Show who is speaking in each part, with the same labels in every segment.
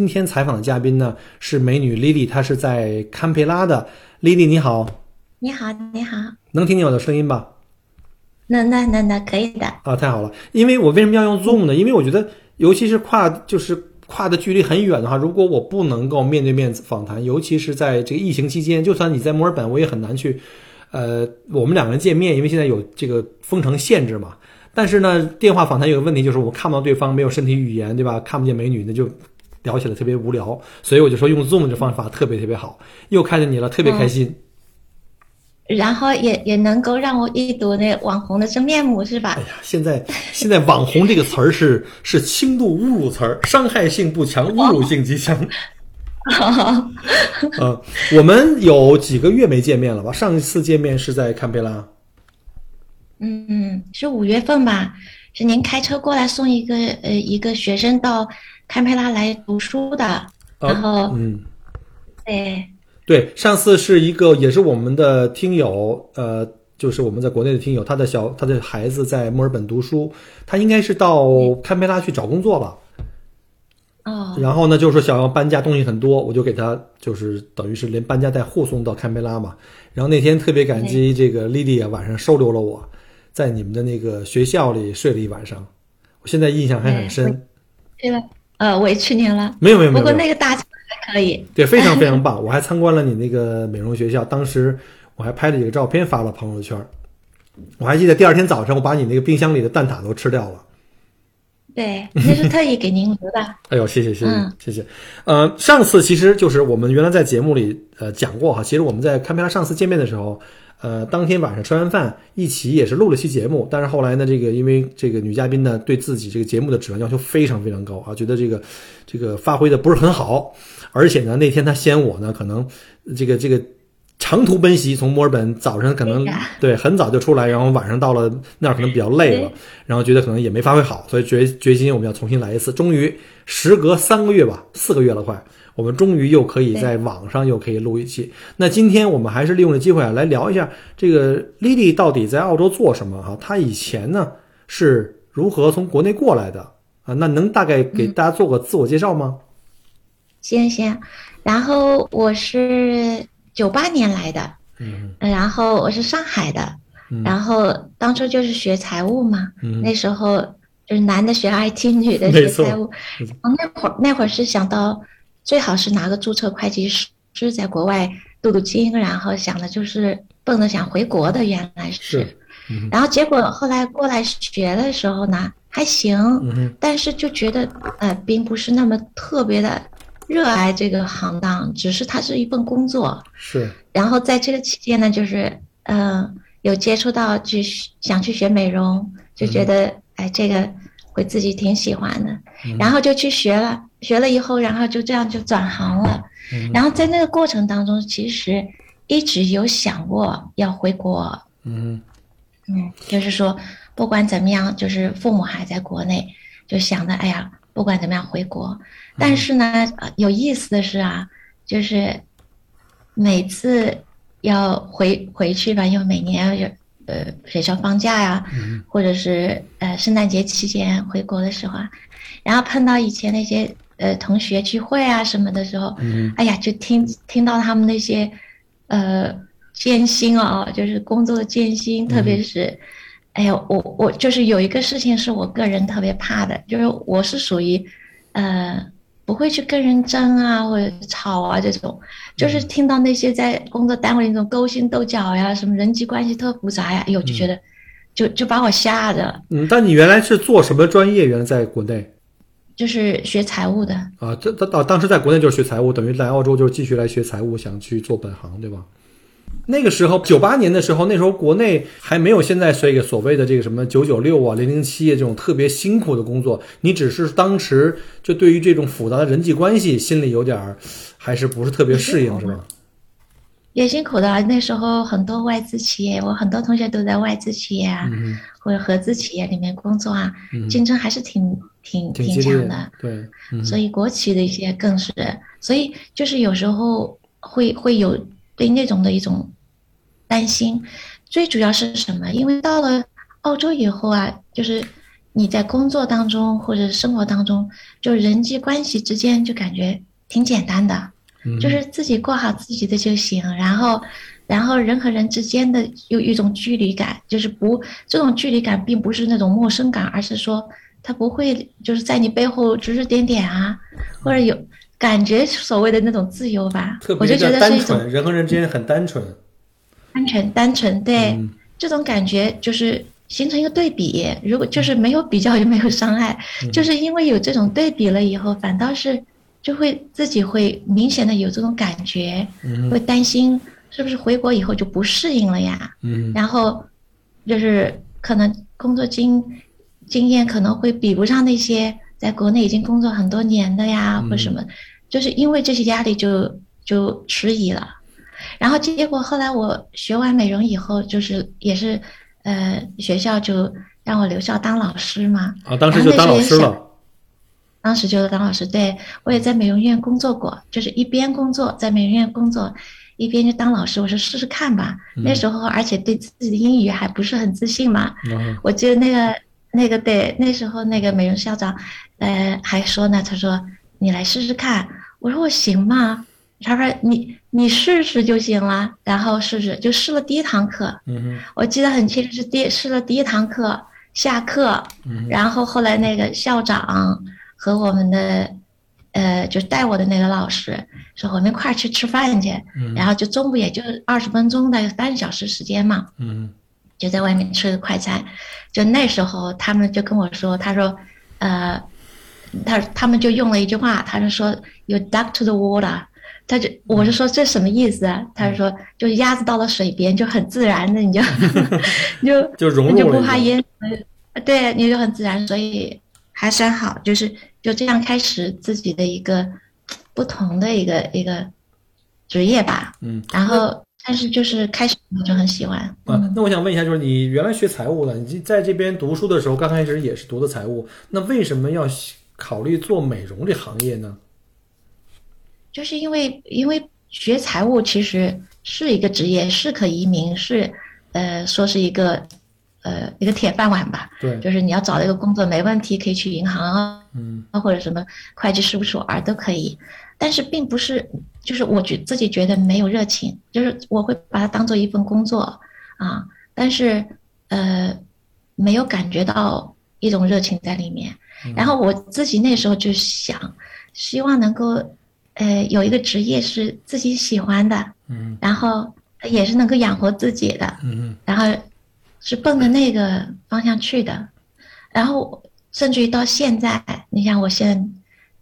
Speaker 1: 今天采访的嘉宾呢是美女 Lily，她是在堪培拉的。Lily 你好，
Speaker 2: 你好，你好，
Speaker 1: 能听见我的声音吧？
Speaker 2: 那那那那，可以的。
Speaker 1: 啊，太好了！因为我为什么要用 Zoom 呢？因为我觉得，尤其是跨就是跨的距离很远的话，如果我不能够面对面访谈，尤其是在这个疫情期间，就算你在墨尔本，我也很难去，呃，我们两个人见面，因为现在有这个封城限制嘛。但是呢，电话访谈有个问题，就是我看不到对方，没有身体语言，对吧？看不见美女，那就聊起来特别无聊。所以我就说用 Zoom 这方法特别特别好。又看见你了，特别开心。
Speaker 2: 然后也也能够让我一睹那网红的真面目，是吧？
Speaker 1: 哎呀，现在现在“网红”这个词儿是是轻度侮辱词儿，伤害性不强，侮辱性极强。呃，我们有几个月没见面了吧？上一次见面是在堪培拉。
Speaker 2: 嗯嗯，是五月份吧？是您开车过来送一个呃一个学生到堪培拉来读书的，然后
Speaker 1: 嗯，
Speaker 2: 对。
Speaker 1: 对，上次是一个也是我们的听友，呃，就是我们在国内的听友，他的小他的孩子在墨尔本读书，他应该是到堪培拉去找工作吧。
Speaker 2: 哦。
Speaker 1: 然后呢，就是说想要搬家，东西很多，我就给他就是等于是连搬家带护送到堪培拉嘛。然后那天特别感激这个莉莉啊，晚上收留了我，在你们的那个学校里睡了一晚上，我现在印象还很深。
Speaker 2: 对了，呃，委屈您了。
Speaker 1: 没有没有没有。
Speaker 2: 不过那个大还。可以，
Speaker 1: 对，非常非常棒。我还参观了你那个美容学校，当时我还拍了几个照片发了朋友圈。我还记得第二天早上，我把你那个冰箱里的蛋挞都吃掉了。
Speaker 2: 对，那是特意给您留的。
Speaker 1: 哎呦，谢谢谢谢谢谢。呃，上次其实就是我们原来在节目里呃讲过哈，其实我们在堪培拉上次见面的时候。呃，当天晚上吃完饭，一起也是录了期节目。但是后来呢，这个因为这个女嘉宾呢，对自己这个节目的质量要求非常非常高啊，觉得这个这个发挥的不是很好。而且呢，那天她先我呢，可能这个这个长途奔袭，从墨尔本早上可能对很早就出来，然后晚上到了那儿可能比较累了，然后觉得可能也没发挥好，所以决决心我们要重新来一次。终于，时隔三个月吧，四个月了快。我们终于又可以在网上又可以录一期。那今天我们还是利用这机会啊，来聊一下这个 Lily 到底在澳洲做什么哈？她以前呢是如何从国内过来的啊？那能大概给大家做个自我介绍吗？
Speaker 2: 行行，然后我是九八年来的，
Speaker 1: 嗯，
Speaker 2: 然后我是上海的，然后当初就是学财务嘛，那时候就是男的学 IT，女的学财务，那会儿那会儿是想到。最好是拿个注册会计师在国外镀镀金，然后想的就是奔着想回国的，原来
Speaker 1: 是，
Speaker 2: 然后结果后来过来学的时候呢，还行，但是就觉得呃，并不是那么特别的热爱这个行当，只是它是一份工作。
Speaker 1: 是。
Speaker 2: 然后在这个期间呢，就是嗯，有接触到去想去学美容，就觉得哎，这个会自己挺喜欢的，然后就去学了。学了以后，然后就这样就转行了。然后在那个过程当中，其实一直有想过要回国。
Speaker 1: 嗯
Speaker 2: 嗯，就是说不管怎么样，就是父母还在国内，就想着哎呀，不管怎么样回国。但是呢，有意思的是啊，就是每次要回回去吧，因为每年有呃学校放假呀，或者是呃圣诞节期间回国的时候啊，然后碰到以前那些。呃，同学聚会啊什么的时候，嗯哎呀，就听听到他们那些，呃，艰辛啊，就是工作的艰辛，特别是，哎呀，我我就是有一个事情是我个人特别怕的，就是我是属于，呃，不会去跟人争啊或者吵啊这种，就是听到那些在工作单位那种勾心斗角呀，什么人际关系特复杂呀，哎呦，就觉得，就就把我吓着。
Speaker 1: 嗯，但你原来是做什么专业？原来在国内？
Speaker 2: 就是学财务的
Speaker 1: 啊，这当当当时在国内就是学财务，等于来澳洲就是继续来学财务，想去做本行，对吧？那个时候九八年的时候，那时候国内还没有现在这个所谓的这个什么九九六啊、零零七啊这种特别辛苦的工作，你只是当时就对于这种复杂的人际关系心里有点儿还是不是特别适应，是吧？
Speaker 2: 也辛苦的，那时候很多外资企业，我很多同学都在外资企业啊，或者合资企业里面工作啊，竞争还是挺挺挺强的。
Speaker 1: 对，
Speaker 2: 所以国企的一些更是，所以就是有时候会会有对那种的一种担心。最主要是什么？因为到了澳洲以后啊，就是你在工作当中或者生活当中，就人际关系之间就感觉挺简单的，就是自己过好自己的就行。然后，然后人和人之间的有一种距离感，就是不这种距离感并不是那种陌生感，而是说他不会就是在你背后指指点点啊，或者有感觉所谓的那种自由吧。我就觉得
Speaker 1: 是一种，人和人之间很单纯，
Speaker 2: 单纯单纯，对这种感觉就是。形成一个对比，如果就是没有比较就没有伤害，就是因为有这种对比了以后，反倒是就会自己会明显的有这种感觉，会担心是不是回国以后就不适应了呀？然后就是可能工作经经验可能会比不上那些在国内已经工作很多年的呀，或什么，就是因为这些压力就就迟疑了。然后结果后来我学完美容以后，就是也是。呃，学校就让我留校当老师嘛。
Speaker 1: 啊，当时就当老师了。
Speaker 2: 当时就当老师，对我也在美容院工作过，就是一边工作在美容院工作，一边就当老师。我说试试看吧。那时候而且对自己的英语还不是很自信嘛。我记得那个那个对那时候那个美容校长，呃，还说呢，他说你来试试看。我说我行吗？他说你。你试试就行了，然后试试就试了第一堂课，我记得很清楚是第试了第一堂课下课，然后后来那个校长和我们的呃就带我的那个老师说我们一块儿去吃饭去，然后就中午也就二十分钟的半小时时间嘛，嗯。就在外面吃个快餐，就那时候他们就跟我说，他说呃他他们就用了一句话，他就说 you duck to the water。他就我是说这什么意思啊？他说就鸭子到了水边就很自然的你就 就
Speaker 1: 就融入
Speaker 2: 就不怕淹，对，你就很自然，所以还算好，就是就这样开始自己的一个不同的一个一个职业吧。嗯，然后但是就是开始我就很喜欢。
Speaker 1: 啊，那我想问一下，就是你原来学财务的，你在这边读书的时候，刚开始也是读的财务，那为什么要考虑做美容这行业呢？
Speaker 2: 就是因为因为学财务其实是一个职业，是可移民，是呃说是一个呃一个铁饭碗吧。
Speaker 1: 对，
Speaker 2: 就是你要找一个工作没问题，可以去银行啊，嗯，或者什么会计事务所啊都可以。但是并不是，就是我觉自己觉得没有热情，就是我会把它当做一份工作啊，但是呃没有感觉到一种热情在里面。然后我自己那时候就想，希望能够。呃，有一个职业是自己喜欢的，嗯，然后也是能够养活自己的，嗯嗯，然后是奔着那个方向去的，然后甚至于到现在，你像我现在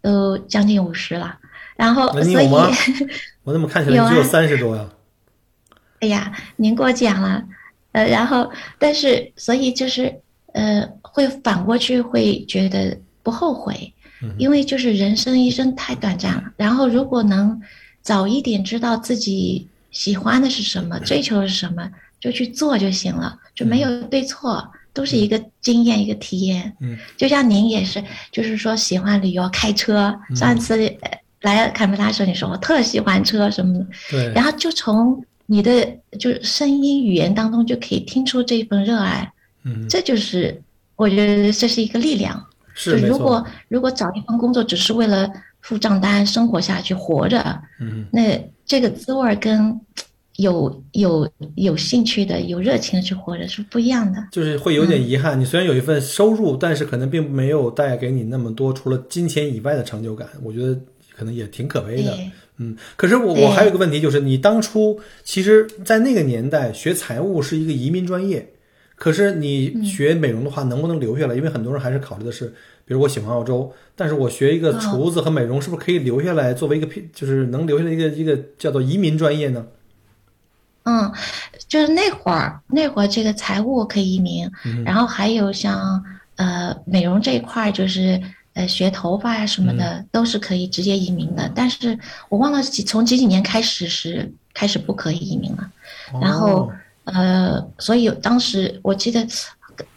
Speaker 2: 都将近五十了，然后所以，
Speaker 1: 我怎么看起来只有三十多呀？
Speaker 2: 哎呀，您过奖了，呃，然后但是所以就是呃，会反过去会觉得不后悔。因为就是人生一生太短暂了，然后如果能早一点知道自己喜欢的是什么，追求是什么，就去做就行了，就没有对错，都是一个经验，一个体验。嗯，就像您也是，就是说喜欢旅游、开车。上次来坎培拉时候，你说我特喜欢车什么的，
Speaker 1: 对，
Speaker 2: 然后就从你的就是声音语言当中就可以听出这份热爱。嗯，这就是我觉得这是一个力量。
Speaker 1: 是，
Speaker 2: 如果如果找一份工作只是为了付账单、生活下去、活着，嗯，那这个滋味跟有有有兴趣的、有热情的去活着是不一样的。
Speaker 1: 就是会有点遗憾，你虽然有一份收入，但是可能并没有带给你那么多除了金钱以外的成就感。我觉得可能也挺可悲的。嗯，可是我我还有一个问题，就是你当初其实，在那个年代学财务是一个移民专业。可是你学美容的话，能不能留下来？因为很多人还是考虑的是，比如我喜欢澳洲，但是我学一个厨子和美容，是不是可以留下来作为一个，就是能留下来一个一个叫做移民专业呢？
Speaker 2: 嗯，就是那会儿那会儿这个财务可以移民，然后还有像呃美容这一块，就是呃学头发呀什么的，都是可以直接移民的。但是我忘了几从几几年开始是开始不可以移民了，然后。呃，所以当时我记得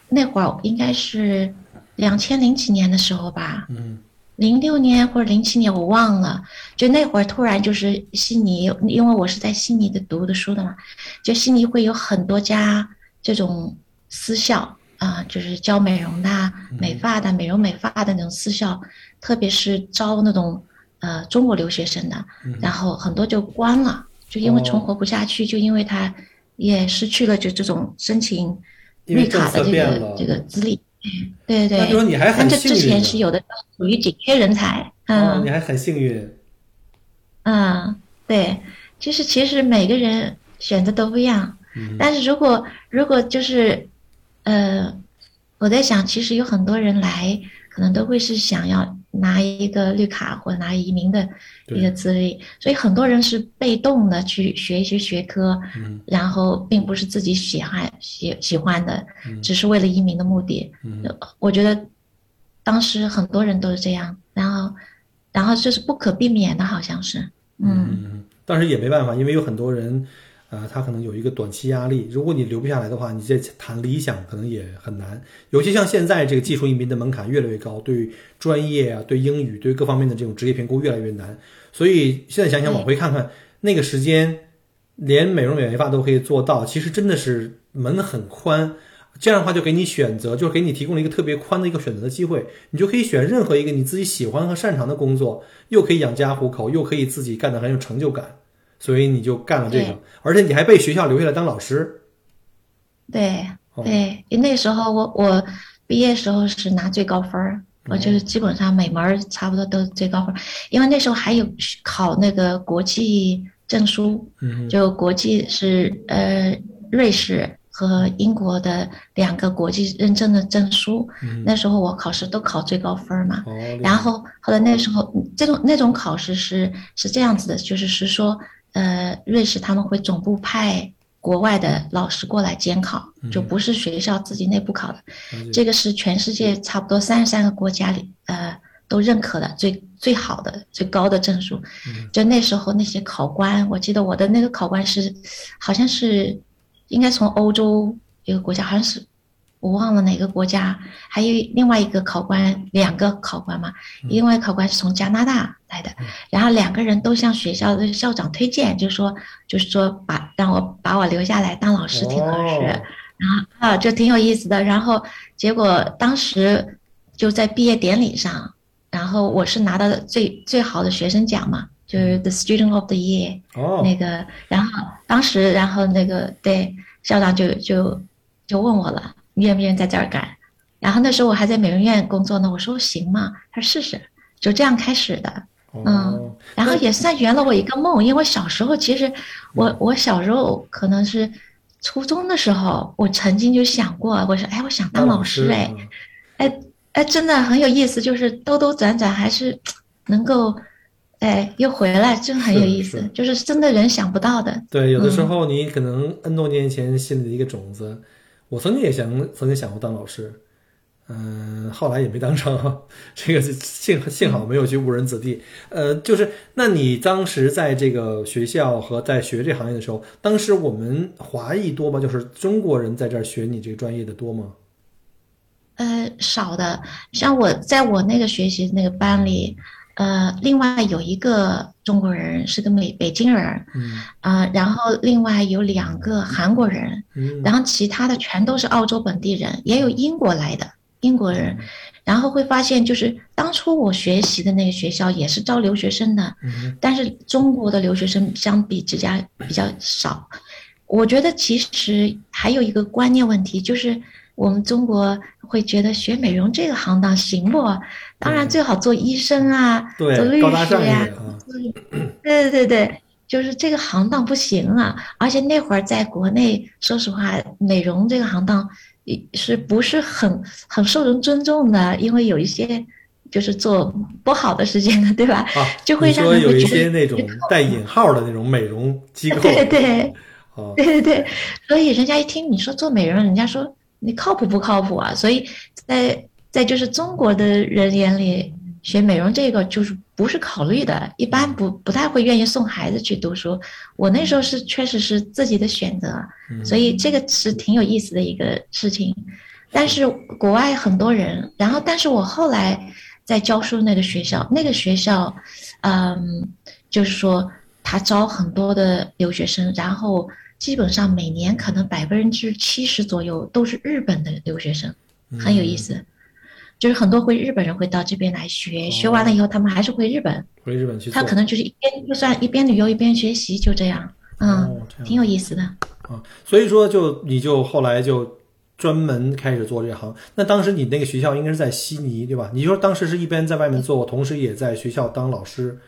Speaker 2: 那会儿应该是两千零几年的时候吧，嗯，零六年或者零七年我忘了，就那会儿突然就是悉尼，因为我是在悉尼的读的书的嘛，就悉尼会有很多家这种私校，啊、就是教美容的啊、美发的、美容美发的那种私校，特别是招那种呃中国留学生的，然后很多就关了，就因为
Speaker 1: 哦
Speaker 2: 存活不下去，就因为他也失去了就这种申请绿卡的这个这个资历。对对。
Speaker 1: 那就说你还很
Speaker 2: 这之
Speaker 1: 幸运呢
Speaker 2: 前是有的属于紧缺人才，
Speaker 1: 哦，
Speaker 2: 嗯
Speaker 1: 你还很幸运。
Speaker 2: 嗯，对，就是其实每个人选择都不一样，
Speaker 1: 嗯。
Speaker 2: 但是如果如果就是，呃，我在想，其实有很多人来，可能都会是想要拿一个绿卡或者拿移民的一个资历，所以很多人是被动的去学一些学科，
Speaker 1: 嗯。
Speaker 2: 然后并不是自己喜欢喜喜欢的，
Speaker 1: 嗯。
Speaker 2: 只是为了移民的目的。
Speaker 1: 嗯。
Speaker 2: 我觉得当时很多人都是这样，然后然后这是不可避免的，好像是，嗯。
Speaker 1: 嗯，但是也没办法，因为有很多人，呃，他可能有一个短期压力。如果你留不下来的话，你再谈理想可能也很难。尤其像现在这个技术移民的门槛越来越高，对专业啊、对英语、对各方面的这种职业评估越来越难。所以现在想想，往回看看那个时间，连美容美发都可以做到，其实真的是门很宽。这样的话，就给你选择，就是给你提供了一个特别宽的一个选择的机会，你就可以选任何一个你自己喜欢和擅长的工作，又可以养家糊口，又可以自己干得很有成就感，所以你就干了这个，而且你还被学校留下来当老师。
Speaker 2: 对
Speaker 1: 哦。
Speaker 2: 对，那时候我我毕业时候是拿最高分儿，我就是基本上每门儿差不多都是最高分儿，因为那时候还有考那个国际证书，
Speaker 1: 嗯
Speaker 2: 就国际是呃瑞士和英国的两个国际认证的证书，
Speaker 1: 嗯，
Speaker 2: 那时候我考试都考最高分儿嘛。
Speaker 1: 哦，
Speaker 2: 然后后来那时候嗯这种那种考试是是这样子的，就是是说，呃，瑞士他们会总部派国外的老师过来监考，就不是学校自己内部考的。这个是全世界差不多三十三个国家里呃都认可的最最好的最高的证书。就那时候那些考官，我记得我的那个考官是好像是应该从欧洲一个国家，好像是我忘了哪个国家，还有另外一个考官，两个考官嘛，另外考官是从加拿大来的，然后两个人都向学校的校长推荐，就说就是说把让我把我留下来当老师挺合适，
Speaker 1: 哦。
Speaker 2: 然后啊就挺有意思的，然后结果当时就在毕业典礼上，然后我是拿到的最最好的学生奖嘛，就是 The Student of the Year。
Speaker 1: 哦，
Speaker 2: 那个，然后当时，然后那个对校长就就就问我了，你愿不愿意在这儿干？然后那时候我还在美容院工作呢，我说行嘛，他说试试，就这样开始的。
Speaker 1: 哦
Speaker 2: 嗯，然后也算圆了我一个梦，因为小时候其实
Speaker 1: 嗯
Speaker 2: 我我小时候可能是初中的时候，我曾经就想过，我说哎，我想当老师哎，
Speaker 1: 嗯
Speaker 2: 哎哎，真的很有意思，就是兜兜转转还是 能够，哎，又回来，真很有意思
Speaker 1: 是，
Speaker 2: 就是真的人想不到的。
Speaker 1: 对，有的时
Speaker 2: 嗯
Speaker 1: 候你可能 N 多年前心里的一个种子，我曾经也想，曾经想过当老师，嗯、后来也没当成，这个幸幸好没有去误人子弟。呃，就是那你当时在这个学校和在学这行业的时候，当时我们华裔多吗？就是中国人在这儿学你这个专业的多吗？
Speaker 2: 呃，少的，像我在我那个学习那个班里，呃，另外有一个中国人是个美北京人，
Speaker 1: 嗯。
Speaker 2: 啊、然后另外有两个韩国人，
Speaker 1: 嗯。
Speaker 2: 然后其他的全都是澳洲本地人，也有英国来的英国人，然后会发现就是当初我学习的那个学校也是招留学生的，
Speaker 1: 嗯
Speaker 2: 但是中国的留学生相比之下比较少。我觉得其实还有一个观念问题，就是我们中国会觉得学美容这个行当行不？当然最好做医生啊，
Speaker 1: 对
Speaker 2: 做律师呀、
Speaker 1: 啊
Speaker 2: 对对对对，就是这个行当不行啊。而且那会儿在国内，说实话，美容这个行当是不是很很受人尊重的？因为有一些就是做不好的事情的，对吧？
Speaker 1: 啊，
Speaker 2: 就会
Speaker 1: 你说有一
Speaker 2: 让人会觉得
Speaker 1: 些那种带引号的那种美容机构，
Speaker 2: 对对
Speaker 1: 啊，
Speaker 2: 对对对，所以人家一听你说做美容，人家说你靠谱不靠谱啊？所以在在就是中国的人眼里，学美容这个就是不是考虑的，一般不不太会愿意送孩子去读书。我那时候是确实是自己的选择，所以这个是挺有意思的一个事情。但是国外很多人，然后但是我后来在教书那个学校，那个学校，嗯，就是说他招很多的留学生，然后基本上每年可能百分之七十左右都是日本的留学生，很有意思。就是很多回日本人会到这边来学，学完了以后他们还是回日本，
Speaker 1: 回日本去。
Speaker 2: 他可能就是一边就算一边旅游一边学习，就这样，嗯，挺有意思的。
Speaker 1: 啊，所以说就你就后来就专门开始做这行。那当时你那个学校应该是在悉尼对吧？你说当时是一边在外面做，同时也在学校当老师。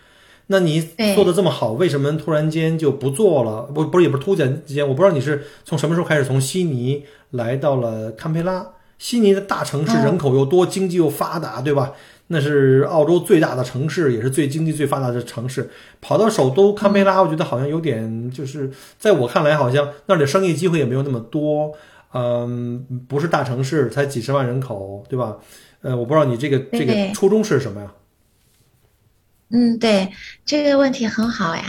Speaker 1: 那你做的这么好，为什么突然间就不做了？不，不是也不是突然之间，我不知道你是从什么时候开始从悉尼来到了堪培拉。悉尼的大城市，人口又多，经济又发达，对吧？那是澳洲最大的城市，也是最经济最发达的城市。跑到首都堪培拉，我觉得好像有点，就是在我看来，好像那儿的商业机会也没有那么多。嗯，不是大城市，才几十万人口，对吧？呃，我不知道你这个这个初衷是什么呀？
Speaker 2: 嗯，对，这个问题很好呀。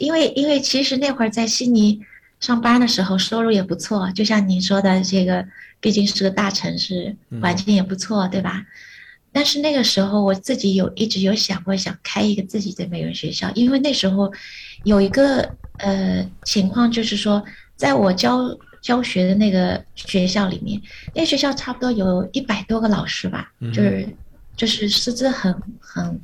Speaker 2: 因为因为其实那会儿在悉尼上班的时候，收入也不错，就像你说的这个。毕竟是个大城市，环境也不错，对吧？但是那个时候我自己有一直有想过想开一个自己的美容学校，因为那时候有一个呃情况，就是说在我教教学的那个学校里面，那学校差不多有一百多个老师吧，就是就是师资很很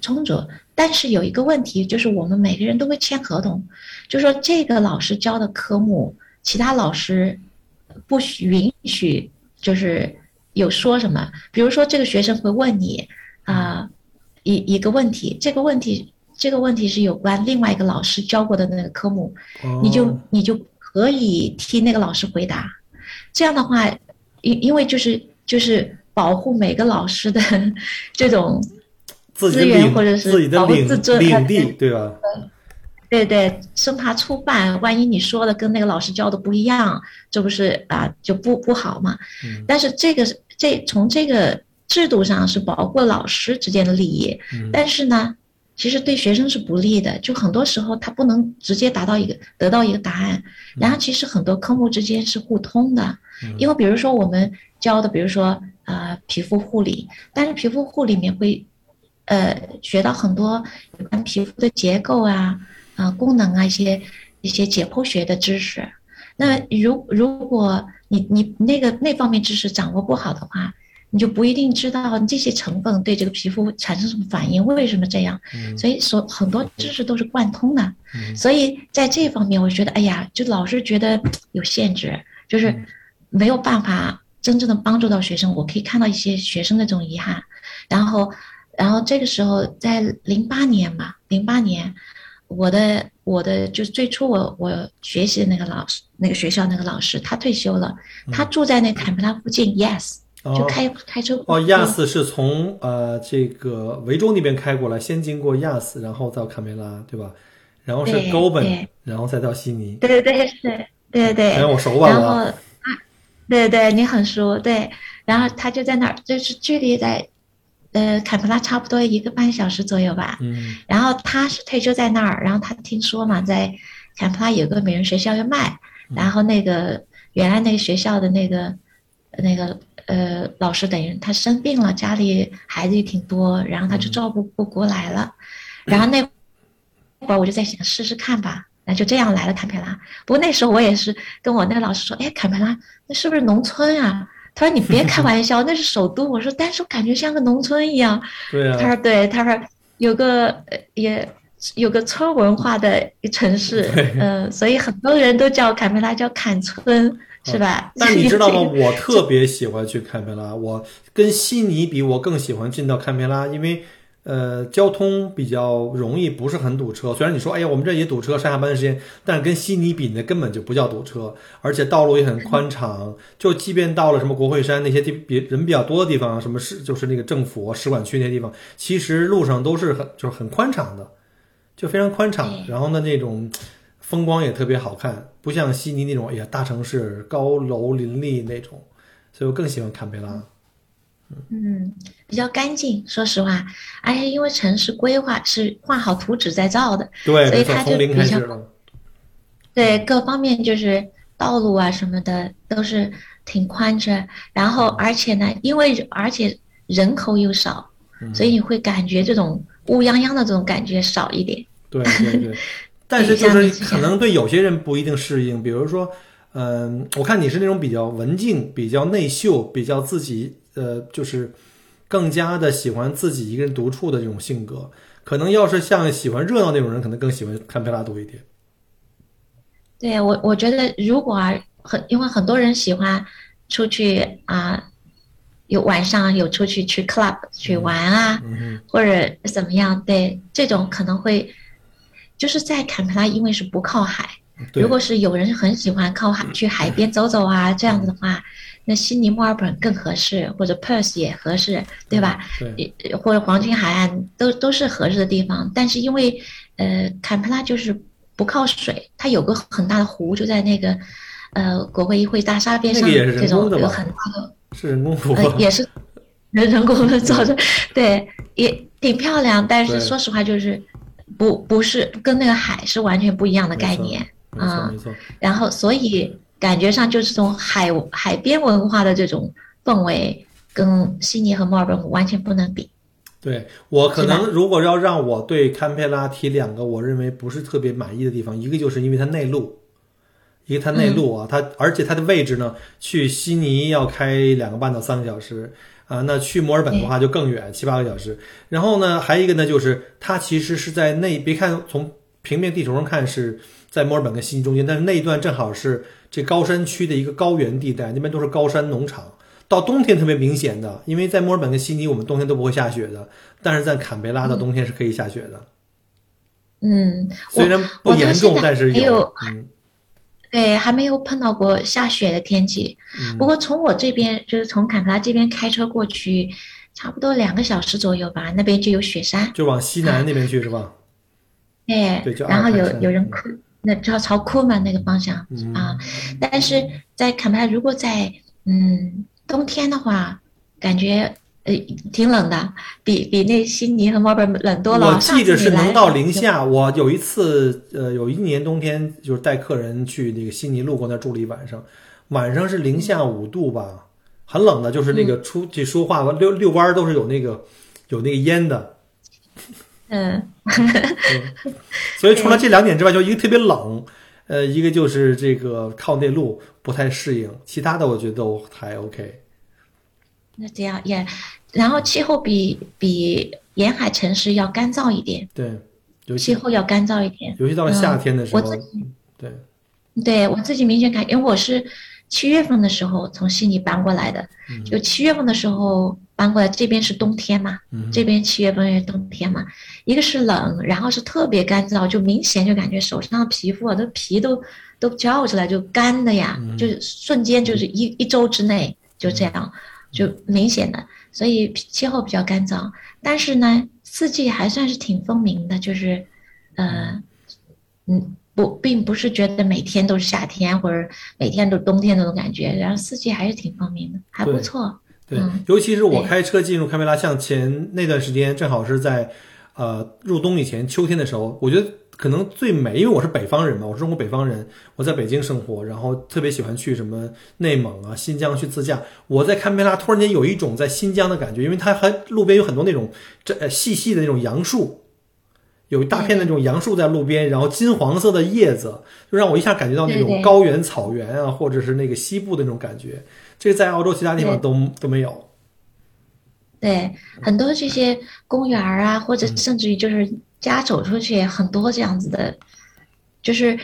Speaker 2: 充足。但是有一个问题，就是我们每个人都会签合同，就说这个老师教的科目，其他老师。不许允许，就是有说什么，比如说这个学生会问你啊一一个问题，这个问题这个问题是有关另外一个老师教过的那个科目，你就你就可以替那个老师回答。这样的话，因因为就是就是保护每个老师的 这种资源或者是保护自尊
Speaker 1: 领地，对吧？
Speaker 2: 对对，生怕触犯，万一你说的跟那个老师教的不一样，这不是啊就不不好嘛。但是这个这从这个制度上是保护老师之间的利益，但是呢，其实对学生是不利的。就很多时候他不能直接达到一个得到一个答案。然后其实很多科目之间是互通的，因为比如说我们教的，比如说呃皮肤护理，但是皮肤护理里面会呃学到很多有关皮肤的结构啊。啊，功能啊，一些一些解剖学的知识。那如如果你你那个那方面知识掌握不好的话，你就不一定知道这些成分对这个皮肤产生什么反应，为什么这样。所以说很多知识都是贯通的。所以在这方面，我觉得，哎呀，就老是觉得有限制，就是没有办法真正的帮助到学生。我可以看到一些学生的这种遗憾。然后，然后这个时候在零八年嘛，零八年。我的我的就是最初我我学习的那个老师，那个学校那个老师，他退休了，他住在那坎培拉附近，yes，就开开车。
Speaker 1: 哦，亚斯是从呃这个维州那边开过来，先经过亚斯，然后到坎培拉，对吧？然后是 Goben，然后再到悉尼。
Speaker 2: 对对对，是，对对对。
Speaker 1: 哎，我熟吧？
Speaker 2: 然后，对对，你很熟，对。然后他就在那儿，就是距离在。呃，坎普拉差不多一个半小时左右吧。
Speaker 1: 嗯。
Speaker 2: 然后他是退休在那儿，然后他听说嘛，在坎普拉有个美容学校要卖，然后那个原来那个学校的那个那个呃老师等于他生病了，家里孩子也挺多，然后他就照顾不过来了。然后那会儿我就在想试试看吧，那就这样来了坎培拉。不过那时候我也是跟我那个老师说，哎，坎培拉那是不是农村啊？他说：“你别开玩笑，那是首都。”我说：“但是我感觉像个农村一样。”
Speaker 1: 对啊。
Speaker 2: 他说：“对，他说有个也有个村文化的城市，嗯，所以很多人都叫坎培拉叫坎村，是吧？”
Speaker 1: 但你知道吗？我特别喜欢去堪培拉，我跟悉尼比，我更喜欢进到堪培拉，因为。呃，交通比较容易，不是很堵车。虽然你说，哎呀，我们这也堵车，上下班的时间，但跟悉尼比，那根本就不叫堵车，而且道路也很宽敞。就即便到了什么国会山那些地比人比较多的地方，什么市就是那个政府使馆区那些地方，其实路上都是很 就是很宽敞的，就非常宽敞。然后呢，那种风光也特别好看，不像悉尼那种，哎呀，大城市高楼林立那种。所以我更喜欢坎培拉。
Speaker 2: 嗯，比较干净，说实话，而且因为城市规划是画好图纸再造的，
Speaker 1: 对，
Speaker 2: 所以它就比较，
Speaker 1: 对
Speaker 2: 各方面就是道路啊什么的都是挺宽敞，然后而且呢，因为而且人口又少，所以你会感觉这种乌泱泱的这种感觉少一点。
Speaker 1: 对对对，但是就是可能对有些人不一定适应，比如说，嗯、我看你是那种比较文静、比较内秀、比较自己呃，就是更加的喜欢自己一个人独处的这种性格。可能要是像喜欢热闹那种人，可能更喜欢堪培拉多一点。
Speaker 2: 对我，我觉得如果啊，很因为很多人喜欢出去啊，有晚上有出去去 club 去玩啊，
Speaker 1: 嗯
Speaker 2: 或者怎么样，对这种可能会就是在坎培拉，因为是不靠海，如，果是有人很喜欢靠海 去海边走走啊，这样子的话，那悉尼、墨尔本更合适，或者 Perth 也合适，对吧？
Speaker 1: 对，
Speaker 2: 也或者黄金海岸都都是合适的地方，但是因为呃坎培拉就是不靠水，它有个很大的湖，就在那个呃国会议会大厦边上，这种有很大的
Speaker 1: 是人工湖
Speaker 2: 呃也是人人工的造的，对，也挺漂亮，但是说实话就是不不是跟那个海是完全不一样的概念，啊。然后所以感觉上就是这种海海边文化的这种氛围，跟悉尼和墨尔本完全不能比。
Speaker 1: 对我可能如果要让我对堪培拉提两个我认为不是特别满意的地方，一个就是因为它内陆，一个它内陆啊，它而且它的位置呢，去悉尼要开两个半到三个小时啊，那去墨尔本的话就更远，七八个小时。然后呢，还有一个呢，就是它其实是在内，别看从平面地图上看是在墨尔本跟悉尼中间，但是那一段正好是这高山区的一个高原地带，那边都是高山农场。到冬天特别明显的，因为在墨尔本跟悉尼，我们冬天都不会下雪的，但是在坎培拉的冬天是可以下雪的，
Speaker 2: 嗯，
Speaker 1: 虽然不严重，但是
Speaker 2: 没有
Speaker 1: 嗯
Speaker 2: 对还没有碰到过下雪的天气。
Speaker 1: 嗯
Speaker 2: 不过从我这边就是从坎培拉这边开车过去，差不多两个小时左右吧，那边就有雪山。
Speaker 1: 就往西南那边去是吧？
Speaker 2: 对
Speaker 1: 对就，
Speaker 2: 然后有有人哭，那朝朝哭嘛那个方向
Speaker 1: 嗯
Speaker 2: 啊。但是在坎培拉，如果在嗯冬天的话，感觉呃挺冷的，比比那悉尼和墨尔本冷多了。
Speaker 1: 我记着是能到零下。我有一次，呃，有一年冬天就是带客人去那个悉尼路过那儿住了一晚上，晚上是零下五度吧，很冷的，就是那
Speaker 2: 嗯
Speaker 1: 个出去说话遛遛弯儿都是有那个有那个烟的。
Speaker 2: 嗯，
Speaker 1: 所以除了这两点之外，就一个特别冷，呃，一个就是这个靠内陆不太适应，其他的我觉得都还 OK。
Speaker 2: 那这样也，然后气候比比沿海城市要干燥一点，
Speaker 1: 对，尤其
Speaker 2: 气候要干燥一点。
Speaker 1: 尤其到了夏天的时候，
Speaker 2: 我自
Speaker 1: 对，
Speaker 2: 对我自己明显感，因为我是七月份的时候从悉尼搬过来的，就七月份的时候搬过来，这边是冬天嘛，
Speaker 1: 嗯。
Speaker 2: 这边七月份是冬天嘛，一个是冷，然后是特别干燥，就明显就感觉手上的皮肤啊，都皮都都焦起来，就干的呀，就是瞬间就是一一周之内就这样，就明显的，所以气候比较干燥，但是呢，四季还算是挺分明的，就是，呃，嗯。不，并不是觉得每天都是夏天或者每天都是冬天那种感觉，然后四季还是挺分明的，还不错。
Speaker 1: 对
Speaker 2: 嗯，
Speaker 1: 尤其是我开车进入堪培拉，像前那段时间，正好是在呃入冬以前，秋天的时候，我觉得可能最美，因为我是北方人嘛，我是中国北方人，我在北京生活，然后特别喜欢去什么内蒙啊、新疆去自驾。我在堪培拉突然间有一种在新疆的感觉，因为它还路边有很多那种这呃细细的那种杨树。有一大片的那种杨树在路边，然后金黄色的叶子，就让我一下感觉到那种高原草原啊，或者是那个西部的那种感觉。这个在澳洲其他地方都都没有。
Speaker 2: 对，很多这些公园啊，或者甚至于就是家走出去，很多这样子的，就是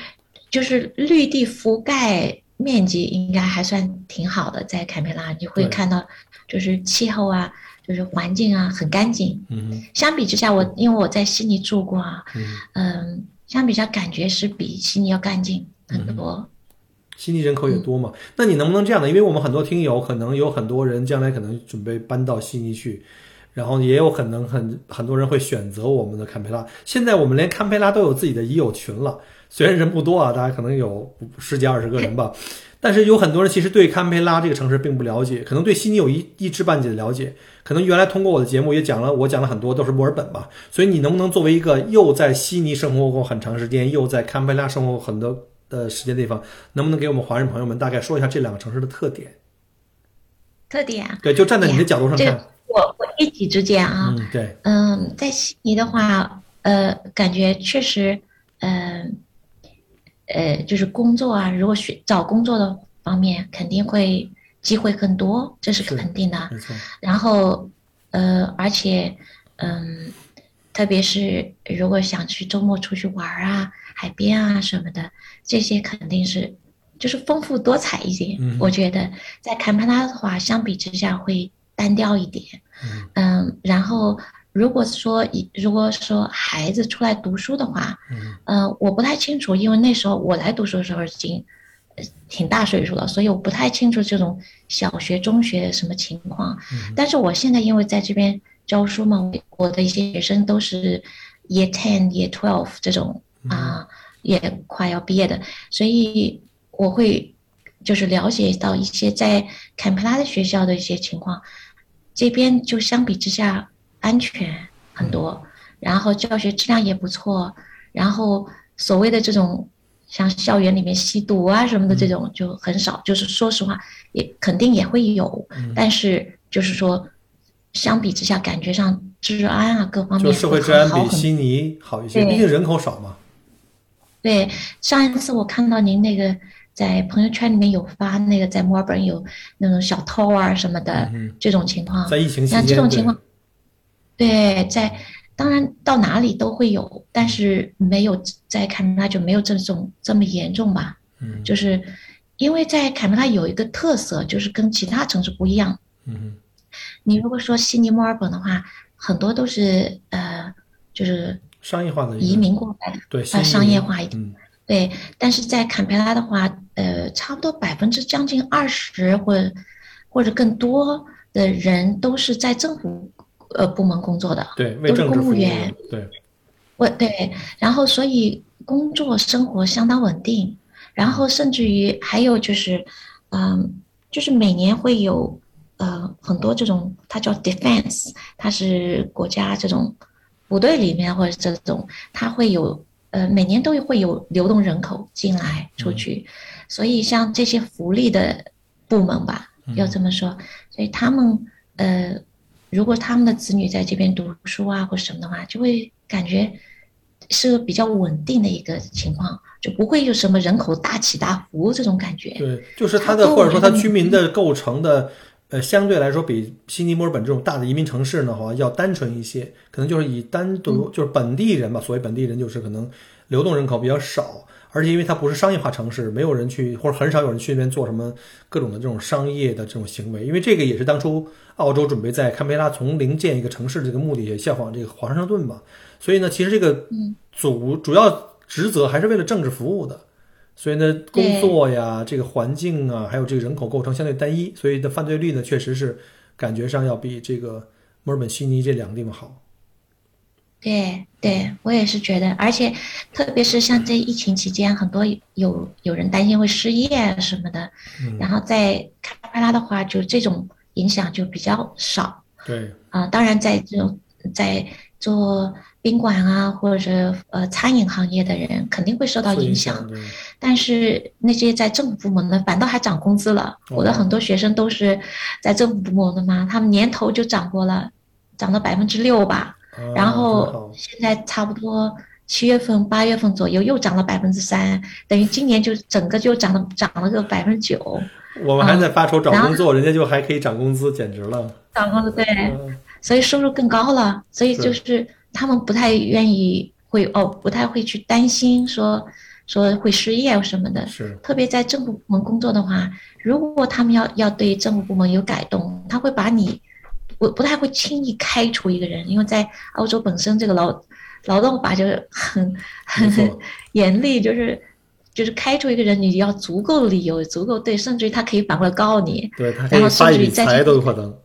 Speaker 2: 就是绿地覆盖面积应该还算挺好的，在堪培拉你会看到，就是气候啊，就是环境啊很干净。
Speaker 1: 嗯
Speaker 2: 相比之下，我因为我在悉尼住过啊，
Speaker 1: 嗯，
Speaker 2: 嗯，相比之下感觉是比悉尼要干净很多。
Speaker 1: 悉尼人口也多嘛，那你能不能这样呢？因为我们很多听友可能有很多人将来可能准备搬到悉尼去，然后也有可能很很多人会选择我们的堪培拉。现在我们连堪培拉都有自己的已友群了，虽然人不多啊，大家可能有十几二十个人吧，但是有很多人其实对堪培拉这个城市并不了解，可能对悉尼有一一知半解的了解。可能原来通过我的节目也讲了，我讲了很多都是墨尔本吧，所以你能不能作为一个又在悉尼生活过很长时间，又在堪培拉生活过很多的时间的地方，能不能给我们华人朋友们大概说一下这两个城市的特点？
Speaker 2: 特点啊，
Speaker 1: 对，就站在你的角度上看，
Speaker 2: 这个我我一己之见啊，
Speaker 1: 嗯，对，
Speaker 2: 嗯，在悉尼的话，呃，感觉确实，嗯、呃，就是工作啊，如果学找工作的方面，肯定会机会更多，这是
Speaker 1: 是
Speaker 2: 肯定的。然后，呃，而且，嗯，特别是如果想去周末出去玩儿啊、海边啊什么的，这些肯定是就是丰富多彩一点。
Speaker 1: 嗯
Speaker 2: 我觉得在坎帕拉的话，相比之下会单调一点。
Speaker 1: 嗯
Speaker 2: 嗯，然后如果说一如果说孩子出来读书的话，
Speaker 1: 嗯
Speaker 2: 呃，我不太清楚，因为那时候我来读书的时候已经呃挺大岁数了，所以我不太清楚这种小学、中学什么情况。
Speaker 1: 嗯
Speaker 2: 但是我现在因为在这边教书嘛，我的一些学生都是 Year Ten、Year Twelve 这种啊，也快要毕业的，所以我会就是了解到一些在坎培拉的学校的一些情况，这边就相比之下安全很多，然后教学质量也不错，然后所谓的这种像校园里面吸毒啊什么的这种就很少，就是说实话也肯定也会有，
Speaker 1: 嗯。
Speaker 2: 但是就是说相比之下感觉上治安啊各方面
Speaker 1: 就社会治安比悉尼好一些，
Speaker 2: 对
Speaker 1: 毕竟人口少嘛。
Speaker 2: 对，上一次我看到您那个在朋友圈里面有发那个在墨尔本有那种小偷啊什么的、
Speaker 1: 嗯
Speaker 2: 这种情况，
Speaker 1: 在疫情期间，对。
Speaker 2: 种情况，对，在当然到哪里都会有，但是没有在坎培拉就没有这种这么严重吧？
Speaker 1: 嗯
Speaker 2: 就是因为在坎培拉有一个特色，就是跟其他城市不一样。
Speaker 1: 嗯
Speaker 2: 你如果说悉尼、墨尔本的话，很多都是呃，就是
Speaker 1: 商业化的
Speaker 2: 移民过来的，
Speaker 1: 对
Speaker 2: 呃，商业化一
Speaker 1: 点。
Speaker 2: 点。
Speaker 1: 嗯
Speaker 2: 对，但是在坎培拉的话，呃，差不多百分之将近二十或者或者更多的人都是在政府呃部门工作的，
Speaker 1: 对，为
Speaker 2: 都是公务员。
Speaker 1: 对，
Speaker 2: 我对，然后所以工作生活相当稳定，然后甚至于还有就是，嗯，就是每年会有呃很多这种，它叫 defense，它是国家这种部队里面或者这种，它会有呃每年都会有流动人口进来出去，所以像这些福利的部门吧，要这么说，所以他们呃，如果他们的子女在这边读书啊或什么的话，就会感觉是个比较稳定的一个情况，就不会有什么人口大起大伏这种感觉。
Speaker 1: 对，就是它的或者说它居民的构成的，呃，相对来说比悉尼、墨尔本这种大的移民城市呢，话要单纯一些，可能就是以单独就是本地人吧，所谓本地人就是可能流动人口比较少，而且因为它不是商业化城市，没有人去或者很少有人去那边做什么各种的这种商业的这种行为，因为这个也是当初澳洲准备在堪培拉从零建一个城市的这个目的，也效仿这个华盛顿嘛，所以呢，其实这个主主要职责还是为了政治服务的。所以呢，工作呀，这个环境啊，还有这个人口构成相对单一，所以的犯罪率呢，确实是感觉上要比这个墨尔本、悉尼这两个地方好。
Speaker 2: 对对，我也是觉得，而且特别是像这疫情期间，很多有有人担心会失业啊什么的，
Speaker 1: 嗯
Speaker 2: 然后在堪培拉的话，就这种影响就比较少。
Speaker 1: 对，
Speaker 2: 啊，当然，在这种在做宾馆啊或者呃餐饮行业的人肯定会受到
Speaker 1: 受影
Speaker 2: 影响，但是那些在政府部门的反倒还涨工资了。我的
Speaker 1: 哦
Speaker 2: 很多学生都是在政府部门的嘛，他们年头就涨过了，涨了百分之六吧，
Speaker 1: 啊
Speaker 2: 然后现在差不多七月份、八月份左右又涨了百分之三，等于今年就整个就涨了涨了个百分之九，
Speaker 1: 我们还在发愁找工作，人家就还可以涨工资，简直了。
Speaker 2: 涨工资对。
Speaker 1: 嗯
Speaker 2: 所以收入更高了，所以就是他们不太愿意会哦，不太会去担心说说会失业什么的。
Speaker 1: 是，
Speaker 2: 特别在政府部门工作的话，如果他们要要对政府部门有改动，他会把你不不太会轻易开除一个人，因为在澳洲本身这个劳劳动法就是很
Speaker 1: 没
Speaker 2: 很 严厉，就是就是开除一个人，你要足够理由，足够对，甚至于他可以反过来告你。
Speaker 1: 对他可
Speaker 2: 然后
Speaker 1: 以发一笔
Speaker 2: 甚至于在
Speaker 1: 财都有可能。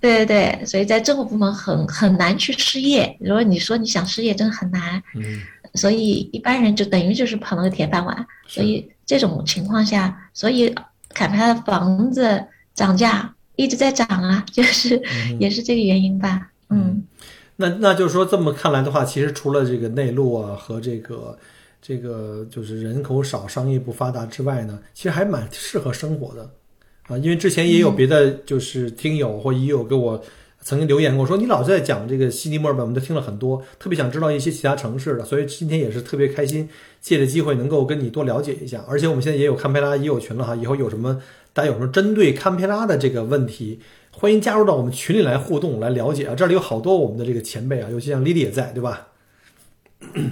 Speaker 2: 对对对，所以在政府部门很很难去失业。如果你说你想失业，真的很难。
Speaker 1: 嗯，
Speaker 2: 所以一般人就等于就是捧了个铁饭碗。所以这种情况下，所以坎培拉的房子涨价一直在涨啊，就是也是这个原因吧。嗯，
Speaker 1: 那那就是说，这么看来的话，其实除了这个内陆啊和这个这个就是人口少、商业不发达之外呢，其实还蛮适合生活的啊。因为之前也有别的就是听友或也有给我曾经留言过说你老在讲这个悉尼、墨尔本，我们都听了很多，特别想知道一些其他城市的，所以今天也是特别开心，借着机会能够跟你多了解一下。而且我们现在也有堪培拉也有群了哈，以后有什么大家有什么针对堪培拉的这个问题，欢迎加入到我们群里来互动来了解啊。这里有好多我们的这个前辈啊，尤其像 Lily 也在，对吧？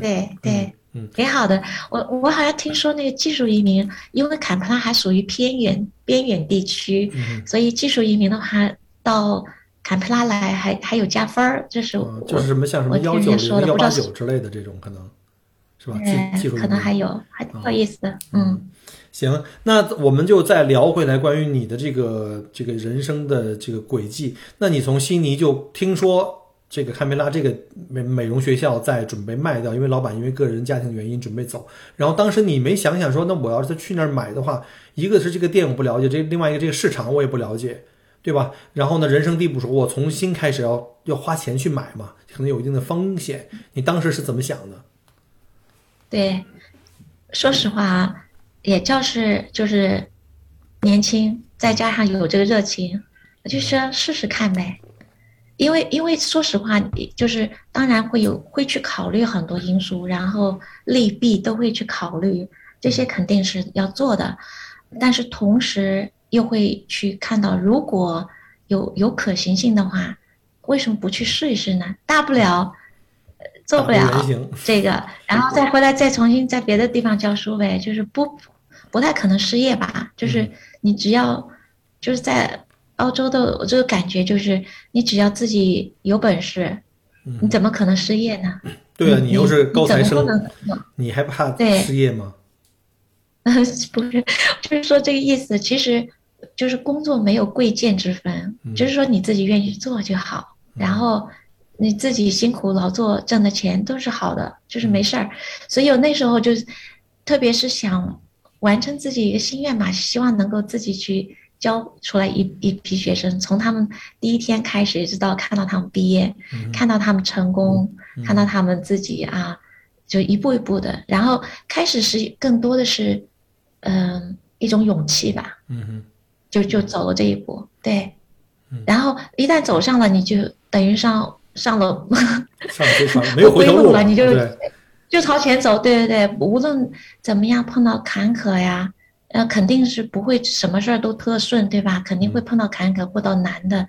Speaker 2: 对对，
Speaker 1: 嗯，
Speaker 2: 挺好的。我我好像听说那个技术移民，因为坎培拉还属于偏远边远地区，
Speaker 1: 嗯
Speaker 2: 所以技术移民的话到坎培拉来还还有加分儿，这是
Speaker 1: 嗯就是什么像什么幺九零、幺八九之类的这种可能是吧？
Speaker 2: 对
Speaker 1: 技技术移民
Speaker 2: 可能还有还挺有意思的，嗯。
Speaker 1: 行，那我们就再聊回来关于你的这个这个人生的这个轨迹。那你从悉尼就听说这个堪培拉这个美美容学校在准备卖掉，因为老板因为个人家庭原因准备走。然后当时你没想想说，那我要是去那儿买的话，一个是这个店我不了解，这另外一个这个市场我也不了解，对吧？然后呢，人生地不熟，我重新开始要要花钱去买嘛，可能有一定的风险。你当时是怎么想的？
Speaker 2: 对，说实话啊，也就是就是年轻，再加上有这个热情，我就说试试看呗。因为因为说实话，你就是当然会有会去考虑很多因素，然后利弊都会去考虑，这些肯定是要做的，但是同时又会去看到，如果有有可行性的话，为什么不去试一试呢？大不了呃做不了这个，然后再回来再重新在别的地方教书呗，就是不不太可能失业吧？就是你只要就是在澳洲的我这个感觉就是，你只要自己有本事，
Speaker 1: 嗯
Speaker 2: 你怎么可能失业呢？
Speaker 1: 对啊，你又是高材生
Speaker 2: 你
Speaker 1: 还怕失业吗？
Speaker 2: 不是，就是说这个意思。其实就是工作没有贵贱之分，
Speaker 1: 嗯
Speaker 2: 就是说你自己愿意做就好，然后你自己辛苦劳作挣的钱都是好的，就是没事儿。所以我那时候就，特别是想完成自己一个心愿嘛，希望能够自己去教出来一一批学生，从他们第一天开始，一直到看到他们毕业，
Speaker 1: 嗯
Speaker 2: 看到他们成功，
Speaker 1: 嗯
Speaker 2: 看到他们自己啊，就一步一步的，然后开始是更多的是，嗯、一种勇气吧，
Speaker 1: 嗯哼，
Speaker 2: 就就走了这一步，对
Speaker 1: 嗯，
Speaker 2: 然后一旦走上了，你就等于上上了
Speaker 1: 上飞船 没有回头
Speaker 2: 不归路了，你就，就朝前走，对对对，无论怎么样碰到坎坷呀，呃，肯定是不会什么事儿都特顺，对吧？肯定会碰到坎坷，碰到难的，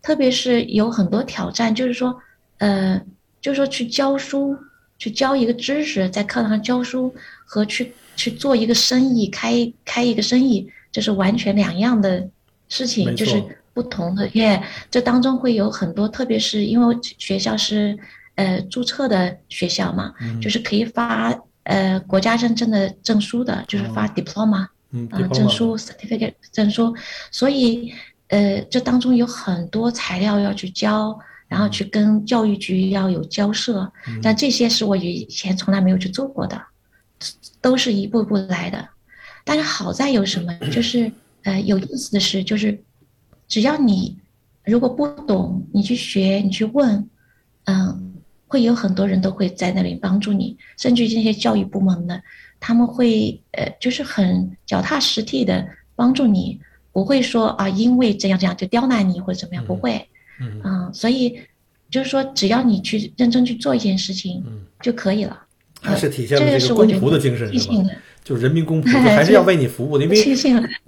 Speaker 2: 特别是有很多挑战，就是说，呃，就是说去教书，去教一个知识，在课堂上教书和去去做一个生意，开开一个生意，这是完全两样的事情，就是不同的，耶，这当中会有很多，特别是因为学校是呃注册的学校嘛，
Speaker 1: 嗯。
Speaker 2: 就是可以发呃国家认证的证书的，就是发
Speaker 1: 哦
Speaker 2: diploma
Speaker 1: 嗯，
Speaker 2: 证书 certificate 证书，所以呃这当中有很多材料要去交，然后去跟教育局要有交涉，
Speaker 1: 嗯。
Speaker 2: 但这些是我以前从来没有去做过的，都是一步步来的。但是好在有什么，就是呃有意思的是，就是只要你如果不懂，你去学，你去问，嗯，会有很多人都会在那里帮助你，甚至于这些教育部门的，他们会呃就是很脚踏实地的帮助你，不会说啊因为这样这样就刁难你或者怎么样，不会，
Speaker 1: 嗯
Speaker 2: 嗯，所以就是说只要你去认真去做一件事情
Speaker 1: 嗯，
Speaker 2: 就可以了。
Speaker 1: 还是体现
Speaker 2: 这
Speaker 1: 了这个
Speaker 2: 是我觉得
Speaker 1: 仆的精神，是吧？就是人民公仆，就还是要为你服务的，因为